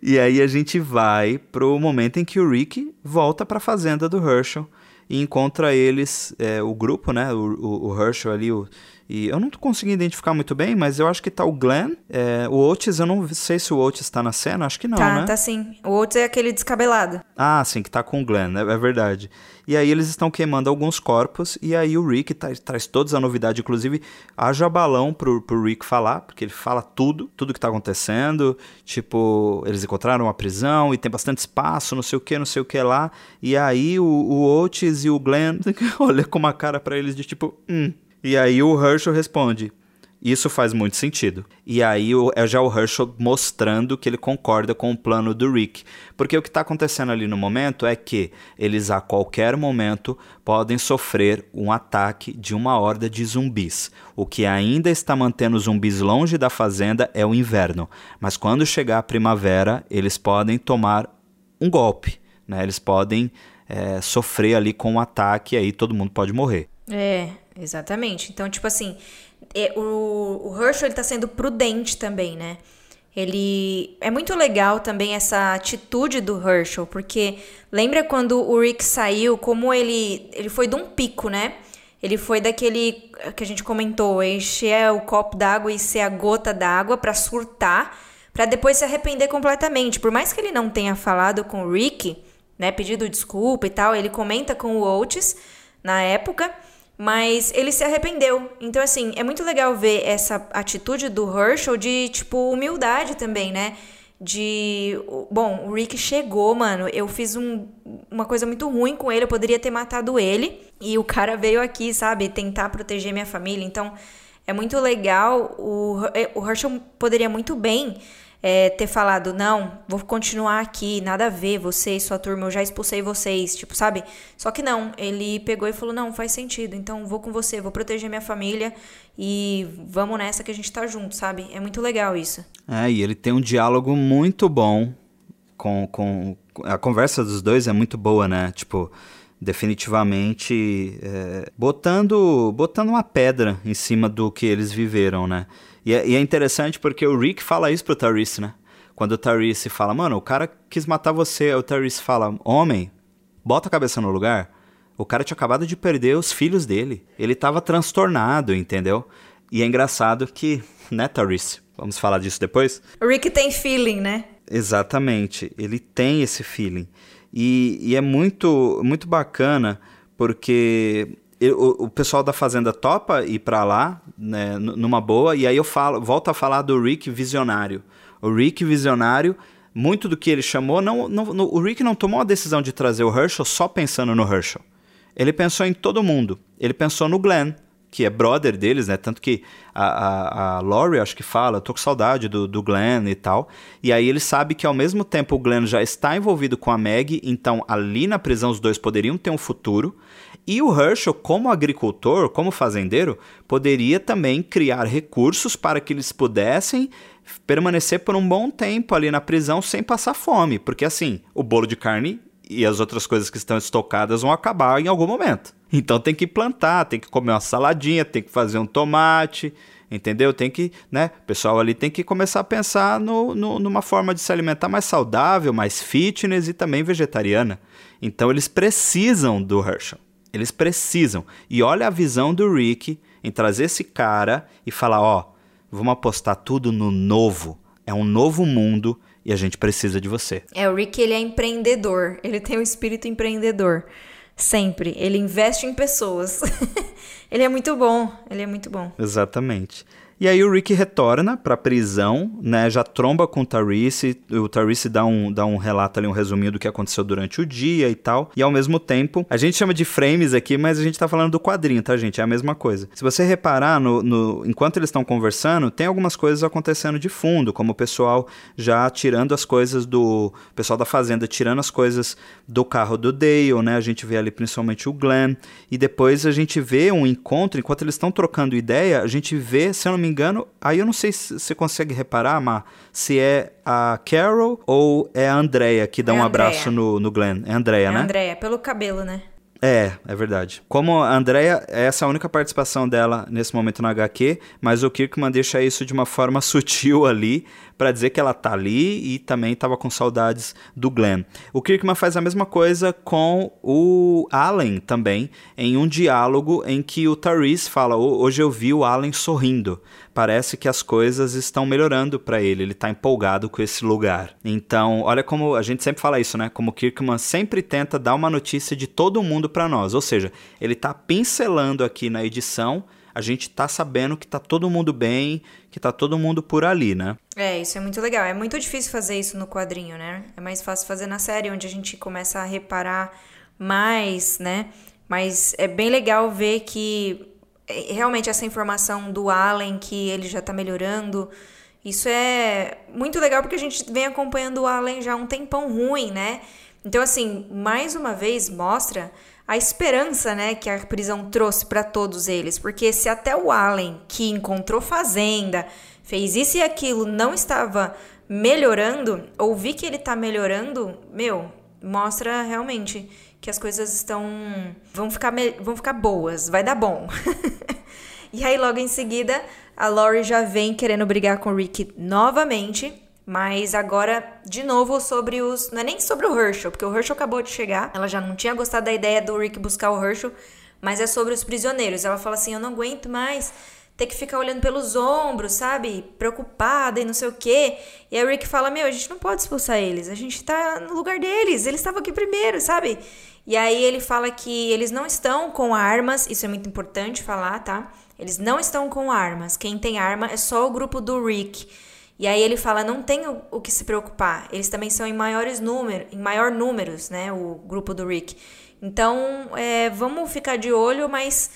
B: E aí a gente vai pro momento em que o Rick volta para a fazenda do Herschel e encontra eles, é, o grupo, né? O, o, o Herschel ali, o e eu não tô conseguindo identificar muito bem, mas eu acho que tá o Glenn. É, o Otis, eu não sei se o Otis tá na cena, acho que não,
A: tá,
B: né?
A: Tá, sim. O Otis é aquele descabelado.
B: Ah, sim, que tá com o Glenn, é, é verdade. E aí eles estão queimando alguns corpos, e aí o Rick traz toda a novidade, inclusive haja balão pro, pro Rick falar, porque ele fala tudo, tudo que tá acontecendo, tipo, eles encontraram uma prisão e tem bastante espaço, não sei o que, não sei o que lá, e aí o, o Otis e o Glenn olham com uma cara para eles de tipo, hum, e aí o Herschel responde: Isso faz muito sentido. E aí é já o Herschel mostrando que ele concorda com o plano do Rick. Porque o que está acontecendo ali no momento é que eles a qualquer momento podem sofrer um ataque de uma horda de zumbis. O que ainda está mantendo os zumbis longe da fazenda é o inverno. Mas quando chegar a primavera, eles podem tomar um golpe. Né? Eles podem é, sofrer ali com um ataque e aí todo mundo pode morrer.
A: É, Exatamente. Então, tipo assim, é, o, o Herschel ele tá sendo prudente também, né? Ele é muito legal também essa atitude do Herschel, porque lembra quando o Rick saiu, como ele ele foi de um pico, né? Ele foi daquele que a gente comentou, encher o copo d'água e ser a gota d'água para surtar, para depois se arrepender completamente. Por mais que ele não tenha falado com o Rick, né, pedido desculpa e tal, ele comenta com o Oates na época mas ele se arrependeu. Então, assim, é muito legal ver essa atitude do Herschel de, tipo, humildade também, né? De. Bom, o Rick chegou, mano. Eu fiz um, uma coisa muito ruim com ele. Eu poderia ter matado ele. E o cara veio aqui, sabe? Tentar proteger minha família. Então, é muito legal. O, o Herschel poderia muito bem é, ter falado, não, vou continuar aqui, nada a ver, você e sua turma, eu já expulsei vocês, tipo, sabe? Só que não, ele pegou e falou, não, faz sentido, então vou com você, vou proteger minha família e vamos nessa que a gente tá junto, sabe? É muito legal isso.
B: É, e ele tem um diálogo muito bom com, com... A conversa dos dois é muito boa, né? Tipo, definitivamente é, botando, botando uma pedra em cima do que eles viveram, né? E é, e é interessante porque o Rick fala isso pro Tyrese, né? Quando o Tyrese fala, mano, o cara quis matar você, o Tyrese fala, homem, bota a cabeça no lugar. O cara tinha acabado de perder os filhos dele. Ele tava transtornado, entendeu? E é engraçado que, né, Tyrese? Vamos falar disso depois?
A: O Rick tem feeling, né?
B: Exatamente, ele tem esse feeling. E, e é muito, muito bacana porque o, o, pessoal da fazenda topa ir para lá, né, numa boa, e aí eu falo, volto a falar do Rick visionário. O Rick visionário, muito do que ele chamou, não, não, no, o Rick não tomou a decisão de trazer o Herschel só pensando no Herschel. Ele pensou em todo mundo. Ele pensou no Glenn, que é brother deles, né? Tanto que a, a, a Laurie, acho que fala, tô com saudade do, do Glenn e tal. E aí ele sabe que ao mesmo tempo o Glenn já está envolvido com a Meg, então ali na prisão os dois poderiam ter um futuro. E o Herschel, como agricultor, como fazendeiro, poderia também criar recursos para que eles pudessem permanecer por um bom tempo ali na prisão sem passar fome, porque assim, o bolo de carne e as outras coisas que estão estocadas vão acabar em algum momento. Então tem que plantar, tem que comer uma saladinha, tem que fazer um tomate, entendeu? Tem que, né? O pessoal ali tem que começar a pensar no, no, numa forma de se alimentar mais saudável, mais fitness e também vegetariana. Então eles precisam do Herschel. Eles precisam. E olha a visão do Rick em trazer esse cara e falar: ó, vamos apostar tudo no novo. É um novo mundo e a gente precisa de você.
A: É, o Rick ele é empreendedor, ele tem um espírito empreendedor. Sempre. Ele investe em pessoas. ele é muito bom, ele é muito bom.
B: Exatamente. E aí o Rick retorna pra prisão, né? Já tromba com o Tarice. O Tarice dá um, dá um relato ali, um resuminho do que aconteceu durante o dia e tal. E ao mesmo tempo, a gente chama de frames aqui, mas a gente tá falando do quadrinho, tá, gente? É a mesma coisa. Se você reparar, no, no enquanto eles estão conversando, tem algumas coisas acontecendo de fundo, como o pessoal já tirando as coisas do. O pessoal da fazenda tirando as coisas do carro do Dale, né? A gente vê ali principalmente o Glenn. E depois a gente vê um encontro, enquanto eles estão trocando ideia, a gente vê, se eu não me engano, aí eu não sei se você consegue reparar, Mar, se é a Carol ou é a Andrea que dá é um abraço no, no Glenn. É a Andrea, é né? É
A: a Andrea, pelo cabelo, né?
B: É, é verdade. Como a Andrea, essa é a única participação dela nesse momento no HQ, mas o Kirkman deixa isso de uma forma sutil ali, para dizer que ela tá ali e também estava com saudades do Glenn. O Kirkman faz a mesma coisa com o Allen também, em um diálogo em que o Therese fala: "Hoje eu vi o Allen sorrindo. Parece que as coisas estão melhorando para ele, ele está empolgado com esse lugar". Então, olha como a gente sempre fala isso, né? Como Kirkman sempre tenta dar uma notícia de todo mundo para nós, ou seja, ele está pincelando aqui na edição a gente tá sabendo que tá todo mundo bem, que tá todo mundo por ali, né?
A: É, isso é muito legal. É muito difícil fazer isso no quadrinho, né? É mais fácil fazer na série, onde a gente começa a reparar mais, né? Mas é bem legal ver que realmente essa informação do Allen, que ele já tá melhorando, isso é muito legal porque a gente vem acompanhando o Allen já há um tempão ruim, né? Então, assim, mais uma vez mostra a esperança, né, que a prisão trouxe para todos eles, porque se até o Allen, que encontrou fazenda, fez isso e aquilo, não estava melhorando, ouvir que ele está melhorando, meu, mostra realmente que as coisas estão vão ficar vão ficar boas, vai dar bom. e aí logo em seguida, a Lori já vem querendo brigar com o Rick novamente Mas agora, de novo, sobre os. Não é nem sobre o Herschel, porque o Herschel acabou de chegar. Ela já não tinha gostado da ideia do Rick buscar o Herschel, mas é sobre os prisioneiros. Ela fala assim: eu não aguento mais ter que ficar olhando pelos ombros, sabe? Preocupada e não sei o quê. E o Rick fala: Meu, a gente não pode expulsar eles, a gente tá no lugar deles, eles estavam aqui primeiro, sabe? E aí ele fala que eles não estão com armas, isso é muito importante falar, tá? Eles não estão com armas. Quem tem arma é só o grupo do Rick. E aí ele fala, não tem o, que se preocupar. Eles também são em maiores números, em maior números, né? O grupo do Rick. Então, é, vamos ficar de olho, mas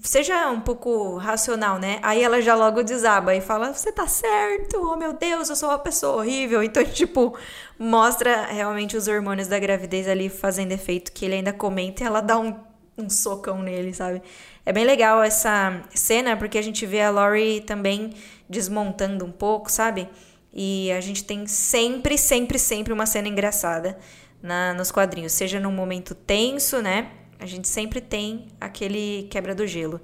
A: seja um pouco racional, né? Aí ela já logo desaba e fala: Você tá certo, oh meu Deus, eu sou uma pessoa horrível. Então, tipo, mostra realmente os hormônios da gravidez ali fazendo efeito, que ele ainda comenta e ela dá um, um socão nele, sabe? É bem legal essa cena, porque a gente vê a Laurie também desmontando um pouco, sabe? E a gente tem sempre, sempre, sempre uma cena engraçada na, nos quadrinhos, seja num momento tenso, né? A gente sempre tem aquele quebra do gelo.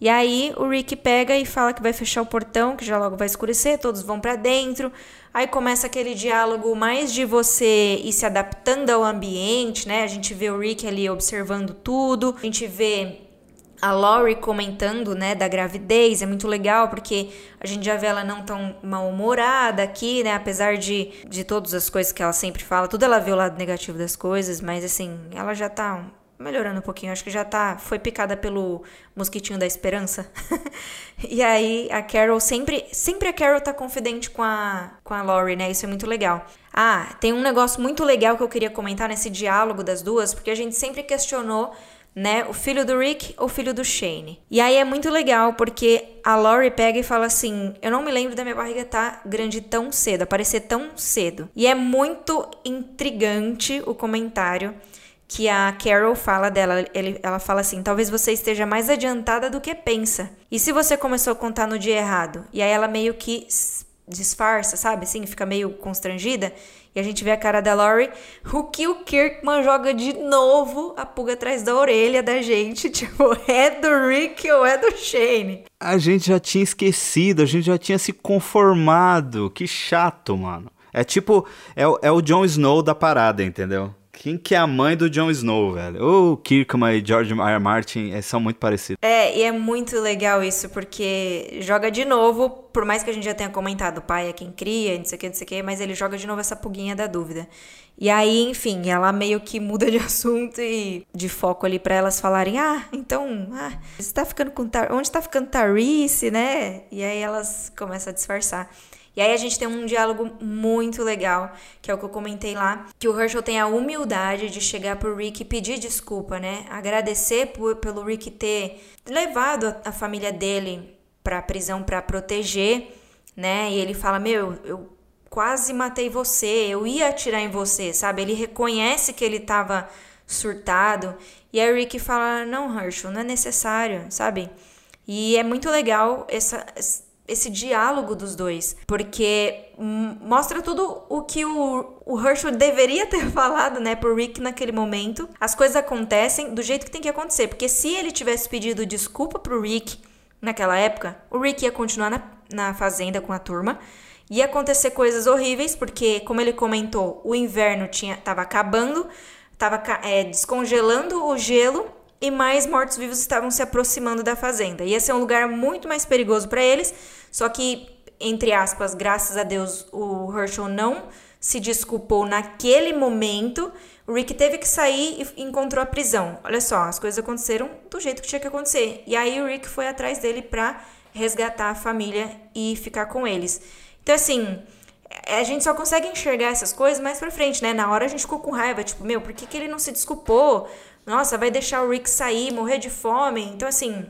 A: E aí o Rick pega e fala que vai fechar o portão, que já logo vai escurecer, todos vão para dentro. Aí começa aquele diálogo mais de você ir se adaptando ao ambiente, né? A gente vê o Rick ali observando tudo. A gente vê a Laurie comentando, né, da gravidez, é muito legal porque a gente já vê ela não tão mal-humorada aqui, né, apesar de, de todas as coisas que ela sempre fala, tudo ela vê o lado negativo das coisas, mas assim, ela já tá melhorando um pouquinho. Acho que já tá. Foi picada pelo mosquitinho da esperança. e aí a Carol sempre. Sempre a Carol tá confidente com a, com a Laurie, né? Isso é muito legal. Ah, tem um negócio muito legal que eu queria comentar nesse diálogo das duas, porque a gente sempre questionou. Né, o filho do Rick ou o filho do Shane. E aí é muito legal porque a Laurie pega e fala assim: Eu não me lembro da minha barriga estar tá grande tão cedo, aparecer tão cedo. E é muito intrigante o comentário que a Carol fala dela. Ela fala assim: talvez você esteja mais adiantada do que pensa. E se você começou a contar no dia errado? E aí ela meio que disfarça, sabe? Assim, fica meio constrangida. E a gente vê a cara da Laurie. O que o Kirkman joga de novo a pulga atrás da orelha da gente. Tipo, é do Rick ou é do Shane?
B: A gente já tinha esquecido, a gente já tinha se conformado. Que chato, mano. É tipo, é, é o Jon Snow da parada, entendeu? Quem que é a mãe do Jon Snow, velho? O Kirkman e George R. Martin são muito parecidos.
A: É, e é muito legal isso, porque joga de novo, por mais que a gente já tenha comentado, o pai é quem cria, não sei o que, não sei o que, mas ele joga de novo essa puguinha da dúvida. E aí, enfim, ela meio que muda de assunto e de foco ali para elas falarem: ah, então, ah, você tá ficando com. Tar... Onde tá ficando Tarice, né? E aí elas começam a disfarçar. E aí a gente tem um diálogo muito legal, que é o que eu comentei lá, que o Herschel tem a humildade de chegar pro Rick e pedir desculpa, né? Agradecer por, pelo Rick ter levado a, a família dele pra prisão para proteger, né? E ele fala: "Meu, eu quase matei você, eu ia atirar em você", sabe? Ele reconhece que ele tava surtado. E aí o Rick fala: "Não, Herschel, não é necessário", sabe? E é muito legal essa esse diálogo dos dois, porque mostra tudo o que o, o Herschel deveria ter falado, né, pro Rick naquele momento. As coisas acontecem do jeito que tem que acontecer, porque se ele tivesse pedido desculpa pro Rick naquela época, o Rick ia continuar na, na fazenda com a turma. Ia acontecer coisas horríveis, porque, como ele comentou, o inverno tinha tava acabando, tava é, descongelando o gelo e mais mortos-vivos estavam se aproximando da fazenda. Ia ser um lugar muito mais perigoso para eles só que, entre aspas, graças a Deus, o Herschel não se desculpou naquele momento. O Rick teve que sair e encontrou a prisão. Olha só, as coisas aconteceram do jeito que tinha que acontecer. E aí o Rick foi atrás dele para resgatar a família e ficar com eles. Então, assim, a gente só consegue enxergar essas coisas mais pra frente, né? Na hora a gente ficou com raiva, tipo, meu, por que, que ele não se desculpou? Nossa, vai deixar o Rick sair, morrer de fome. Então, assim,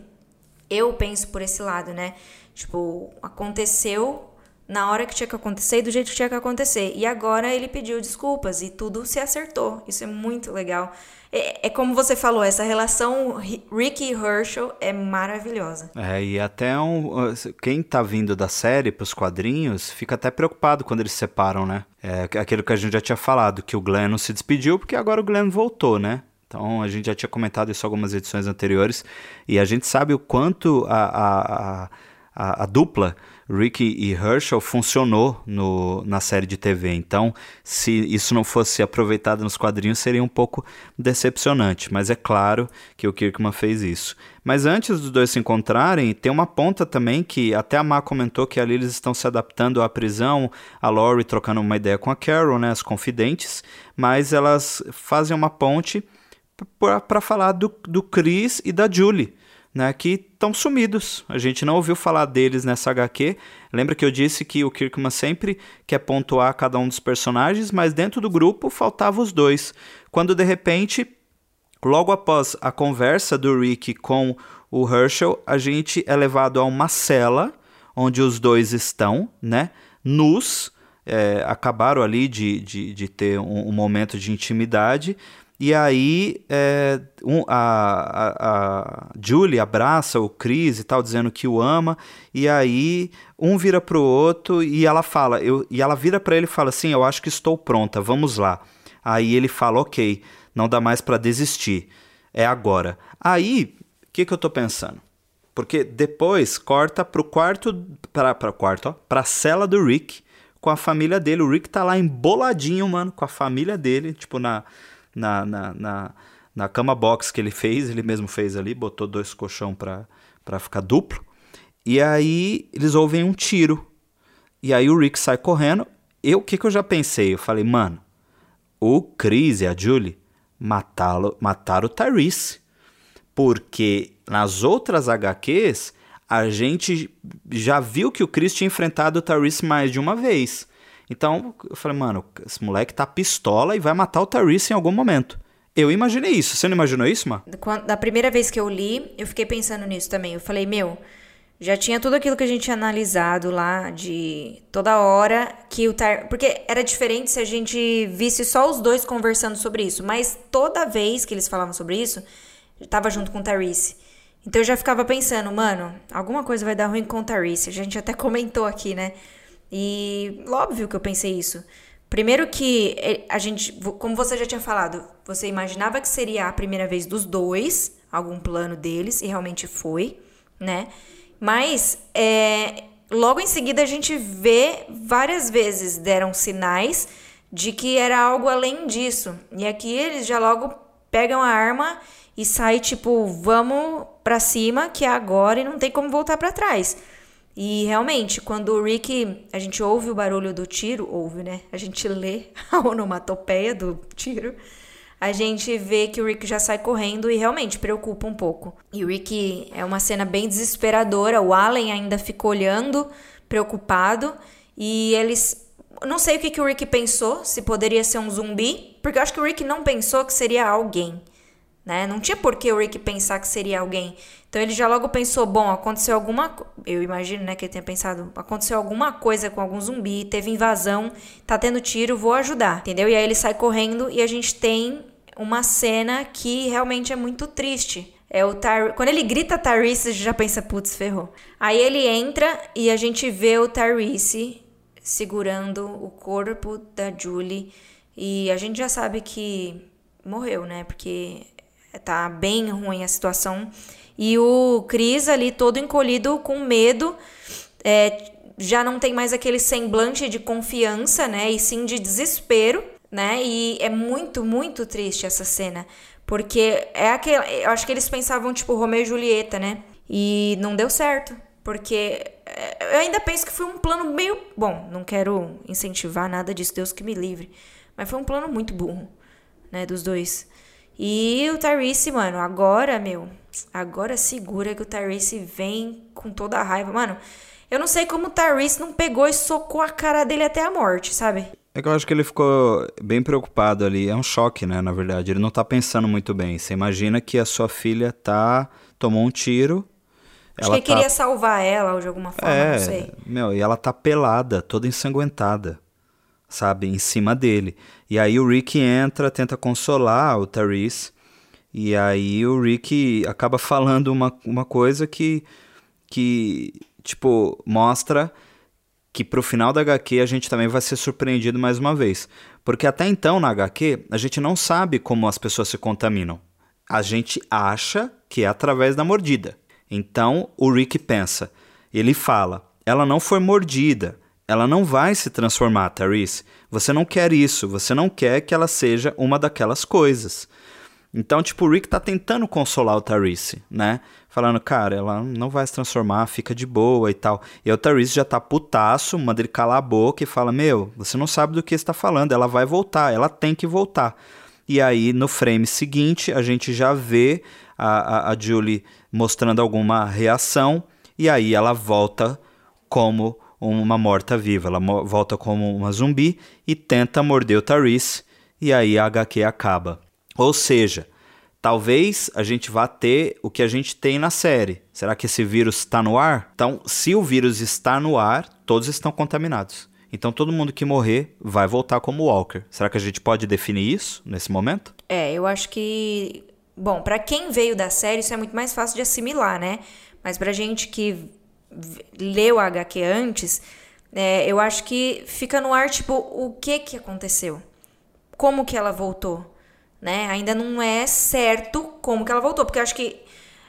A: eu penso por esse lado, né? Tipo, aconteceu na hora que tinha que acontecer e do jeito que tinha que acontecer. E agora ele pediu desculpas e tudo se acertou. Isso é muito legal. É, é como você falou, essa relação Rick e Herschel é maravilhosa.
B: É, e até um, quem tá vindo da série pros quadrinhos fica até preocupado quando eles se separam, né? É aquilo que a gente já tinha falado, que o Glenn não se despediu porque agora o Glenn voltou, né? Então a gente já tinha comentado isso algumas edições anteriores e a gente sabe o quanto a, a, a a, dupla Rick e Herschel funcionou no, na série de TV. Então, se isso não fosse aproveitado nos quadrinhos, seria um pouco decepcionante. Mas é claro que o Kirkman fez isso. Mas antes dos dois se encontrarem, tem uma ponta também que até a Má comentou que ali eles estão se adaptando à prisão, a Laurie trocando uma ideia com a Carol, né, as confidentes, mas elas fazem uma ponte para falar do, do Chris e da Julie né, que estão sumidos. A gente não ouviu falar deles nessa HQ. Lembra que eu disse que o Kirkman sempre quer pontuar cada um dos personagens, mas dentro do grupo faltavam os dois. Quando de repente, logo após a conversa do Rick com o Herschel, a gente é levado a uma cela onde os dois estão, né, nus. É, acabaram ali de, de, de ter um, um momento de intimidade e aí é, um, a, a, a, Julie abraça o Chris e tal, dizendo que o ama. E aí um vira pro outro e ela fala, eu, e ela vira para ele e fala assim: Eu acho que estou pronta, vamos lá. Aí ele fala: Ok, não dá mais para desistir, é agora. Aí, o que, que eu tô pensando? Porque depois corta pro quarto, pra, pra quarto, ó, pra cela do Rick com a família dele. O Rick tá lá emboladinho, mano, com a família dele, tipo na na, na, na, na cama box que ele fez, ele mesmo fez ali, botou dois colchão para ficar duplo. E aí eles ouvem um tiro. E aí o Rick sai correndo. Eu, o que, que eu já pensei? Eu falei, mano, o Chris e a Julie mataram, mataram o Tyrese. Porque nas outras HQs, a gente já viu que o Chris tinha enfrentado o Tyrese mais de uma vez. Então, eu falei, mano, esse moleque tá pistola e vai matar o Tyrese em algum momento. Eu imaginei isso. Você não imaginou isso, Mar?
A: Da primeira vez que eu li, eu fiquei pensando nisso também. Eu falei, meu, já tinha tudo aquilo que a gente tinha analisado lá de toda hora que o Tar... porque era diferente se a gente visse só os dois conversando sobre isso, mas toda vez que eles falavam sobre isso, tava junto com o Tyrese. Então eu já ficava pensando, mano, alguma coisa vai dar ruim com o Tyrese. A gente até comentou aqui, né? E óbvio que eu pensei isso. Primeiro que a gente, como você já tinha falado, você imaginava que seria a primeira vez dos dois, algum plano deles, e realmente foi, né? Mas é, logo em seguida a gente vê várias vezes deram sinais de que era algo além disso. E aqui eles já logo pegam a arma e saem tipo, vamos pra cima, que é agora e não tem como voltar para trás. E realmente, quando o Rick, a gente ouve o barulho do tiro, ouve, né? A gente lê a onomatopeia do tiro. A gente vê que o Rick já sai correndo e realmente preocupa um pouco. E o Rick é uma cena bem desesperadora. O Allen ainda fica olhando, preocupado. E eles. Não sei o que, que o Rick pensou, se poderia ser um zumbi, porque eu acho que o Rick não pensou que seria alguém. Né? Não tinha por que o Rick pensar que seria alguém. Então ele já logo pensou, bom, aconteceu alguma, eu imagino, né, que ele tenha pensado, aconteceu alguma coisa com algum zumbi, teve invasão, tá tendo tiro, vou ajudar, entendeu? E aí ele sai correndo e a gente tem uma cena que realmente é muito triste. É o Tar... Quando ele grita Tyrese, já pensa, putz, ferrou. Aí ele entra e a gente vê o Tyrese segurando o corpo da Julie e a gente já sabe que morreu, né? Porque tá bem ruim a situação. E o Cris ali todo encolhido com medo, é, já não tem mais aquele semblante de confiança, né? E sim de desespero, né? E é muito, muito triste essa cena. Porque é aquele. Eu acho que eles pensavam, tipo, Romeu e Julieta, né? E não deu certo. Porque é, eu ainda penso que foi um plano meio. Bom, não quero incentivar nada disso, Deus que me livre. Mas foi um plano muito burro, né? Dos dois. E o Tyrese, mano, agora, meu, agora segura que o Tyrese vem com toda a raiva. Mano, eu não sei como o Tyrese não pegou e socou a cara dele até a morte, sabe?
B: É que eu acho que ele ficou bem preocupado ali. É um choque, né, na verdade. Ele não tá pensando muito bem. Você imagina que a sua filha tá. tomou um tiro.
A: Acho que ele tá... queria salvar ela de alguma forma, é, não sei.
B: Meu, e ela tá pelada, toda ensanguentada sabe, em cima dele. E aí o Rick entra, tenta consolar o Therese, e aí o Rick acaba falando uma, uma coisa que, que, tipo, mostra que pro final da HQ a gente também vai ser surpreendido mais uma vez. Porque até então na HQ a gente não sabe como as pessoas se contaminam. A gente acha que é através da mordida. Então o Rick pensa: Ele fala: ela não foi mordida, ela não vai se transformar, Therese. Você não quer isso, você não quer que ela seja uma daquelas coisas. Então, tipo, o Rick tá tentando consolar o Therese, né? Falando, cara, ela não vai se transformar, fica de boa e tal. E o Therese já tá putaço, manda ele calar a boca e fala: Meu, você não sabe do que está falando, ela vai voltar, ela tem que voltar. E aí, no frame seguinte, a gente já vê a, a, a Julie mostrando alguma reação, e aí ela volta como uma morta-viva. Ela volta como uma zumbi e tenta morder o Therese, e aí a HQ acaba. Ou seja, talvez a gente vá ter o que a gente tem na série. Será que esse vírus está no ar? Então, se o vírus está no ar, todos estão contaminados. Então, todo mundo que morrer vai voltar como Walker. Será que a gente pode definir isso nesse momento?
A: É, eu acho que. Bom, para quem veio da série, isso é muito mais fácil de assimilar, né? Mas pra gente que leu a HQ antes, é, eu acho que fica no ar, tipo, o que que aconteceu? Como que ela voltou? né? Ainda não é certo como que ela voltou, porque eu acho que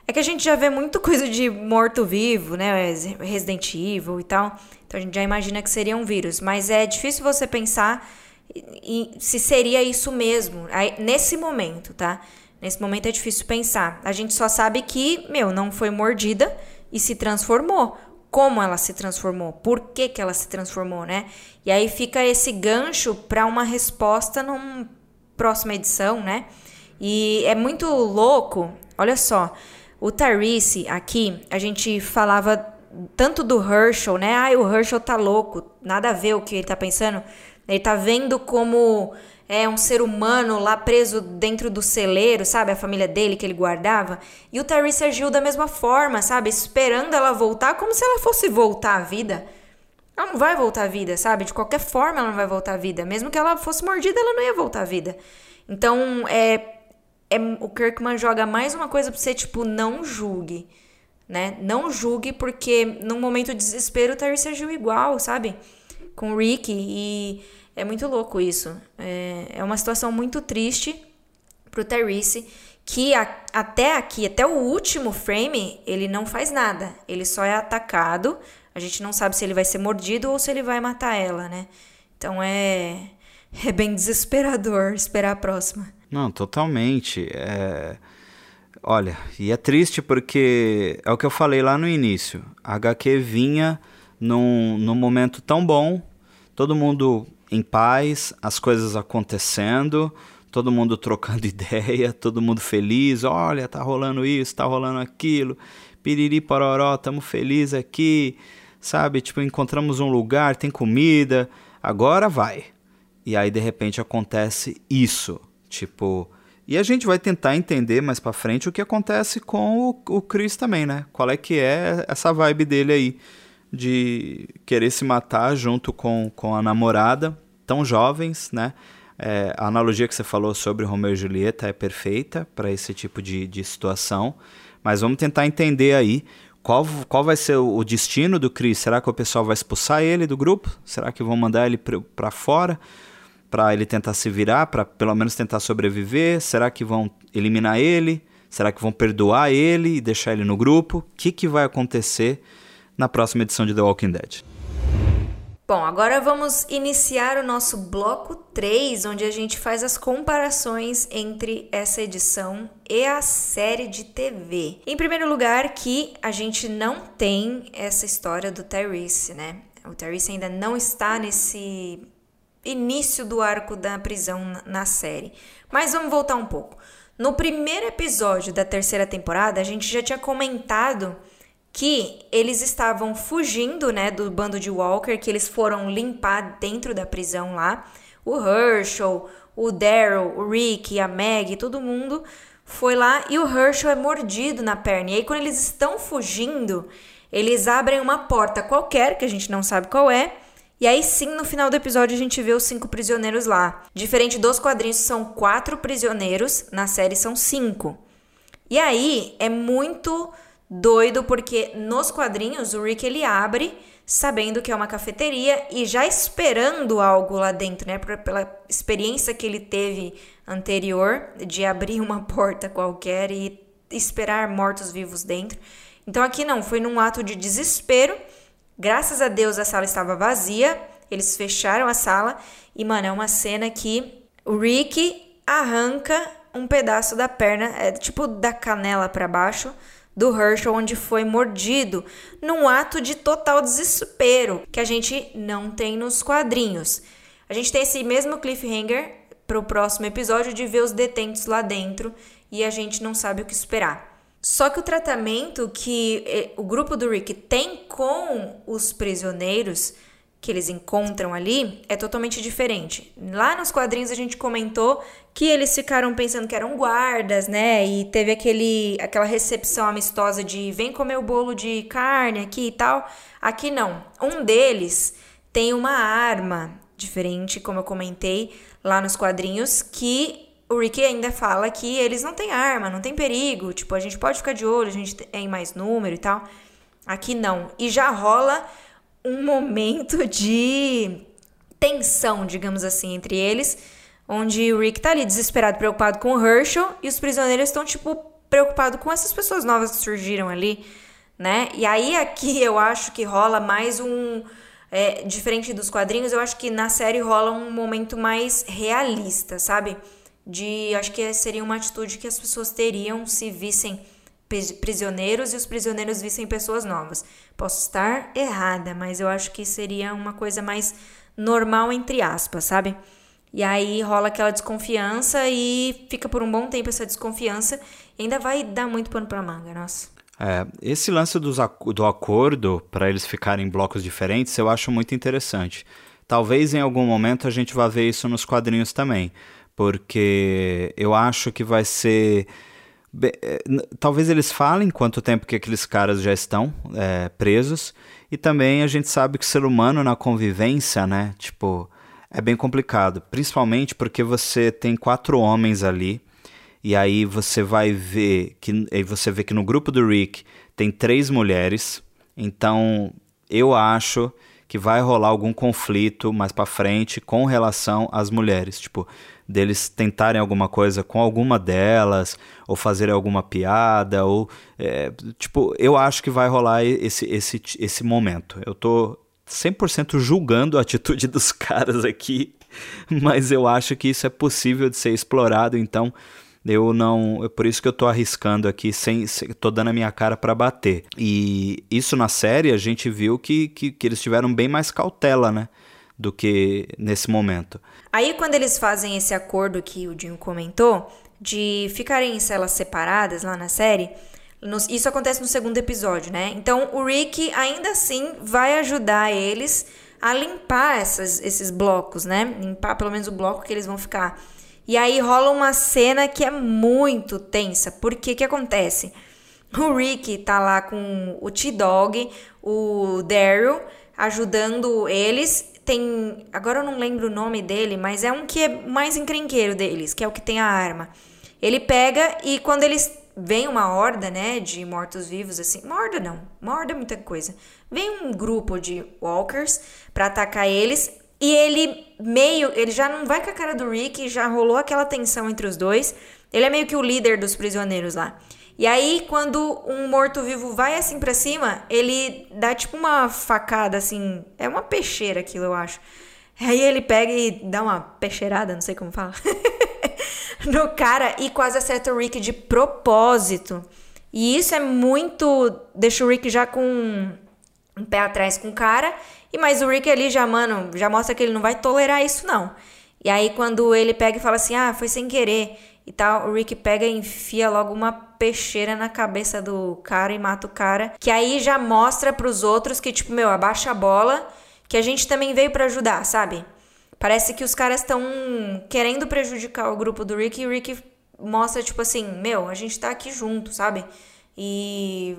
A: é que a gente já vê muito coisa de morto-vivo, né? Resident Evil e tal. Então a gente já imagina que seria um vírus, mas é difícil você pensar e, se seria isso mesmo aí, nesse momento, tá? Nesse momento é difícil pensar. A gente só sabe que, meu, não foi mordida e se transformou. Como ela se transformou? Por que, que ela se transformou, né? E aí fica esse gancho para uma resposta num próxima edição, né? E é muito louco, olha só, o Tyrese aqui, a gente falava tanto do Herschel, né? Ai, o Herschel tá louco, nada a ver o que ele tá pensando. Ele tá vendo como é um ser humano lá preso dentro do celeiro, sabe? A família dele que ele guardava. E o Tyrese agiu da mesma forma, sabe? Esperando ela voltar, como se ela fosse voltar à vida. Ela não vai voltar à vida, sabe? De qualquer forma ela não vai voltar à vida. Mesmo que ela fosse mordida, ela não ia voltar à vida. Então, é, é o Kirkman joga mais uma coisa pra você, tipo, não julgue. Né? Não julgue, porque num momento de desespero o Tyrese agiu igual, sabe? Com o Rick. E é muito louco isso. É, é uma situação muito triste pro Tyrese que a, até aqui, até o último frame, ele não faz nada. Ele só é atacado a gente não sabe se ele vai ser mordido ou se ele vai matar ela, né? Então é é bem desesperador esperar a próxima.
B: Não, totalmente. É... Olha, e é triste porque é o que eu falei lá no início. A HQ vinha num, num momento tão bom, todo mundo em paz, as coisas acontecendo, todo mundo trocando ideia, todo mundo feliz. Olha, tá rolando isso, tá rolando aquilo. Piriri pororó, tamo feliz aqui sabe? Tipo, encontramos um lugar, tem comida, agora vai. E aí de repente acontece isso, tipo, e a gente vai tentar entender mais para frente o que acontece com o, o Chris também, né? Qual é que é essa vibe dele aí de querer se matar junto com, com a namorada, tão jovens, né? É, a analogia que você falou sobre Romeu e Julieta é perfeita para esse tipo de, de situação, mas vamos tentar entender aí qual, qual vai ser o destino do Chris? Será que o pessoal vai expulsar ele do grupo? Será que vão mandar ele para fora? Para ele tentar se virar, para pelo menos tentar sobreviver? Será que vão eliminar ele? Será que vão perdoar ele e deixar ele no grupo? O que, que vai acontecer na próxima edição de The Walking Dead?
A: Bom, agora vamos iniciar o nosso bloco 3, onde a gente faz as comparações entre essa edição e a série de TV. Em primeiro lugar, que a gente não tem essa história do Tyrese, né? O Tyrese ainda não está nesse início do arco da prisão na série. Mas vamos voltar um pouco. No primeiro episódio da terceira temporada, a gente já tinha comentado que eles estavam fugindo, né, do bando de Walker, que eles foram limpar dentro da prisão lá. O Herschel, o Daryl, o Rick, a Meg, todo mundo foi lá e o Herschel é mordido na perna. E aí quando eles estão fugindo, eles abrem uma porta qualquer, que a gente não sabe qual é, e aí sim, no final do episódio, a gente vê os cinco prisioneiros lá. Diferente dos quadrinhos, são quatro prisioneiros, na série são cinco. E aí é muito doido porque nos quadrinhos o Rick ele abre sabendo que é uma cafeteria e já esperando algo lá dentro, né? Pela experiência que ele teve anterior de abrir uma porta qualquer e esperar mortos-vivos dentro. Então aqui não, foi num ato de desespero. Graças a Deus a sala estava vazia. Eles fecharam a sala e, mano, é uma cena que o Rick arranca um pedaço da perna, é tipo da canela para baixo do Herschel, onde foi mordido, num ato de total desespero que a gente não tem nos quadrinhos. A gente tem esse mesmo cliffhanger para o próximo episódio de ver os detentos lá dentro e a gente não sabe o que esperar. Só que o tratamento que eh, o grupo do Rick tem com os prisioneiros que eles encontram ali é totalmente diferente. Lá nos quadrinhos a gente comentou que eles ficaram pensando que eram guardas, né? E teve aquele aquela recepção amistosa de vem comer o bolo de carne aqui e tal. Aqui não. Um deles tem uma arma diferente, como eu comentei lá nos quadrinhos, que o Rick ainda fala que eles não têm arma, não tem perigo, tipo, a gente pode ficar de olho, a gente é em mais número e tal. Aqui não. E já rola um momento de tensão, digamos assim, entre eles, onde o Rick tá ali desesperado, preocupado com o Herschel, e os prisioneiros estão, tipo, preocupados com essas pessoas novas que surgiram ali, né? E aí aqui eu acho que rola mais um. É, diferente dos quadrinhos, eu acho que na série rola um momento mais realista, sabe? De. Acho que seria uma atitude que as pessoas teriam se vissem prisioneiros e os prisioneiros vissem pessoas novas. Posso estar errada, mas eu acho que seria uma coisa mais normal, entre aspas, sabe? E aí rola aquela desconfiança e fica por um bom tempo essa desconfiança e ainda vai dar muito pano pra manga, nossa.
B: É, esse lance dos, do acordo para eles ficarem em blocos diferentes eu acho muito interessante. Talvez em algum momento a gente vá ver isso nos quadrinhos também, porque eu acho que vai ser é, talvez eles falem quanto tempo que aqueles caras já estão é, presos. E também a gente sabe que o ser humano na convivência, né? Tipo, é bem complicado. Principalmente porque você tem quatro homens ali. E aí você vai ver que. Você vê que no grupo do Rick tem três mulheres. Então eu acho que vai rolar algum conflito mais para frente com relação às mulheres. Tipo, deles tentarem alguma coisa com alguma delas, ou fazerem alguma piada, ou. É, tipo, eu acho que vai rolar esse, esse, esse momento. Eu tô 100% julgando a atitude dos caras aqui, mas eu acho que isso é possível de ser explorado, então eu não, é por isso que eu tô arriscando aqui sem, sem tô dando a minha cara para bater. E isso na série a gente viu que, que, que eles tiveram bem mais cautela, né? Do que nesse momento.
A: Aí, quando eles fazem esse acordo que o Dinho comentou, de ficarem em celas separadas lá na série, isso acontece no segundo episódio, né? Então, o Rick ainda assim vai ajudar eles a limpar essas, esses blocos, né? Limpar pelo menos o bloco que eles vão ficar. E aí rola uma cena que é muito tensa. Porque que acontece? O Rick tá lá com o T-Dog, o Daryl, ajudando eles tem. Agora eu não lembro o nome dele, mas é um que é mais encrenqueiro deles, que é o que tem a arma. Ele pega e quando eles. Vem uma horda, né, de mortos-vivos, assim. Uma horda não, uma horda é muita coisa. Vem um grupo de walkers para atacar eles. E ele meio. Ele já não vai com a cara do Rick, já rolou aquela tensão entre os dois. Ele é meio que o líder dos prisioneiros lá. E aí, quando um morto-vivo vai assim pra cima, ele dá tipo uma facada assim. É uma peixeira aquilo, eu acho. Aí ele pega e dá uma peixeirada, não sei como fala. no cara e quase acerta o Rick de propósito. E isso é muito. Deixa o Rick já com um pé atrás com o cara. E mas o Rick ali já, mano, já mostra que ele não vai tolerar isso, não. E aí, quando ele pega e fala assim, ah, foi sem querer e tal, o Rick pega e enfia logo uma peixeira na cabeça do cara e mata o cara. Que aí já mostra pros outros que, tipo, meu, abaixa a bola, que a gente também veio para ajudar, sabe? Parece que os caras estão querendo prejudicar o grupo do Rick e o Rick mostra, tipo assim, meu, a gente tá aqui junto, sabe? E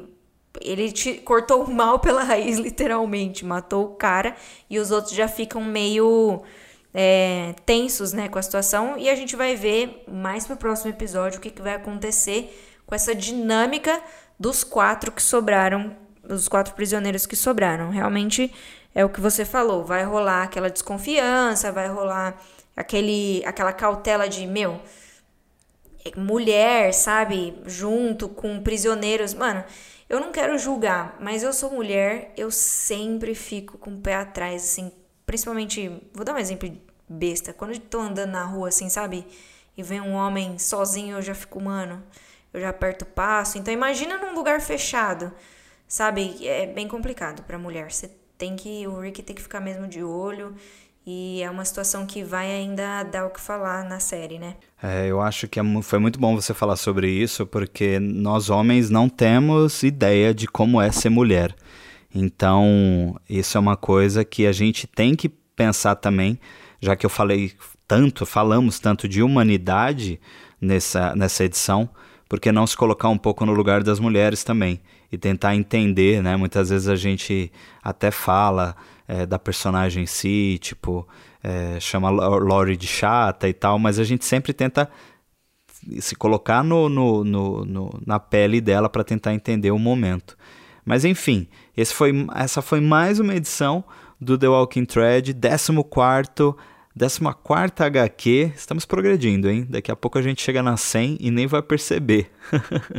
A: ele te cortou o mal pela raiz, literalmente. Matou o cara e os outros já ficam meio é, tensos né, com a situação. E a gente vai ver mais pro próximo episódio o que, que vai acontecer com essa dinâmica dos quatro que sobraram, os quatro prisioneiros que sobraram. Realmente é o que você falou, vai rolar aquela desconfiança, vai rolar aquele, aquela cautela de meu mulher, sabe, junto com prisioneiros, mano. Eu não quero julgar, mas eu sou mulher, eu sempre fico com o pé atrás, assim, principalmente, vou dar um exemplo besta, quando eu tô andando na rua, assim, sabe? E vem um homem sozinho, eu já fico, mano, eu já aperto o passo. Então imagina num lugar fechado, sabe? É bem complicado pra mulher. Você tem que, o Rick tem que ficar mesmo de olho e é uma situação que vai ainda dar o que falar na série, né?
B: É, eu acho que é, foi muito bom você falar sobre isso, porque nós homens não temos ideia de como é ser mulher. Então, isso é uma coisa que a gente tem que pensar também, já que eu falei tanto, falamos tanto de humanidade nessa, nessa edição, porque não se colocar um pouco no lugar das mulheres também e tentar entender, né? Muitas vezes a gente até fala é, da personagem em si, tipo, é, chama Lori de chata e tal, mas a gente sempre tenta se colocar no, no, no, no na pele dela para tentar entender o momento. Mas enfim, foi, essa foi mais uma edição do The Walking Thread, 14 14 HQ, estamos progredindo, hein? Daqui a pouco a gente chega na 100 e nem vai perceber.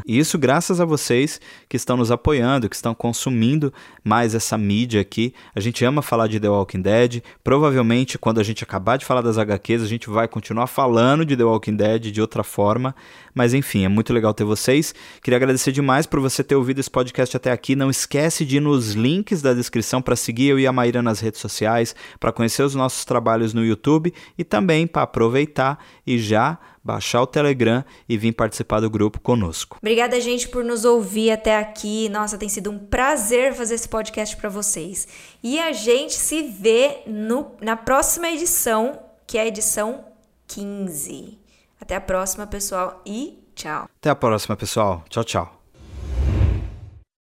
B: E isso graças a vocês que estão nos apoiando, que estão consumindo mais essa mídia aqui. A gente ama falar de The Walking Dead. Provavelmente, quando a gente acabar de falar das HQs, a gente vai continuar falando de The Walking Dead de outra forma. Mas enfim, é muito legal ter vocês. Queria agradecer demais por você ter ouvido esse podcast até aqui. Não esquece de ir nos links da descrição para seguir eu e a Maíra nas redes sociais, para conhecer os nossos trabalhos no YouTube e também para aproveitar e já baixar o Telegram e vir participar do grupo conosco.
A: Obrigada, gente, por nos ouvir até aqui. Nossa, tem sido um prazer fazer esse podcast para vocês. E a gente se vê no, na próxima edição, que é a edição 15. Até a próxima, pessoal, e tchau.
B: Até a próxima, pessoal. Tchau, tchau.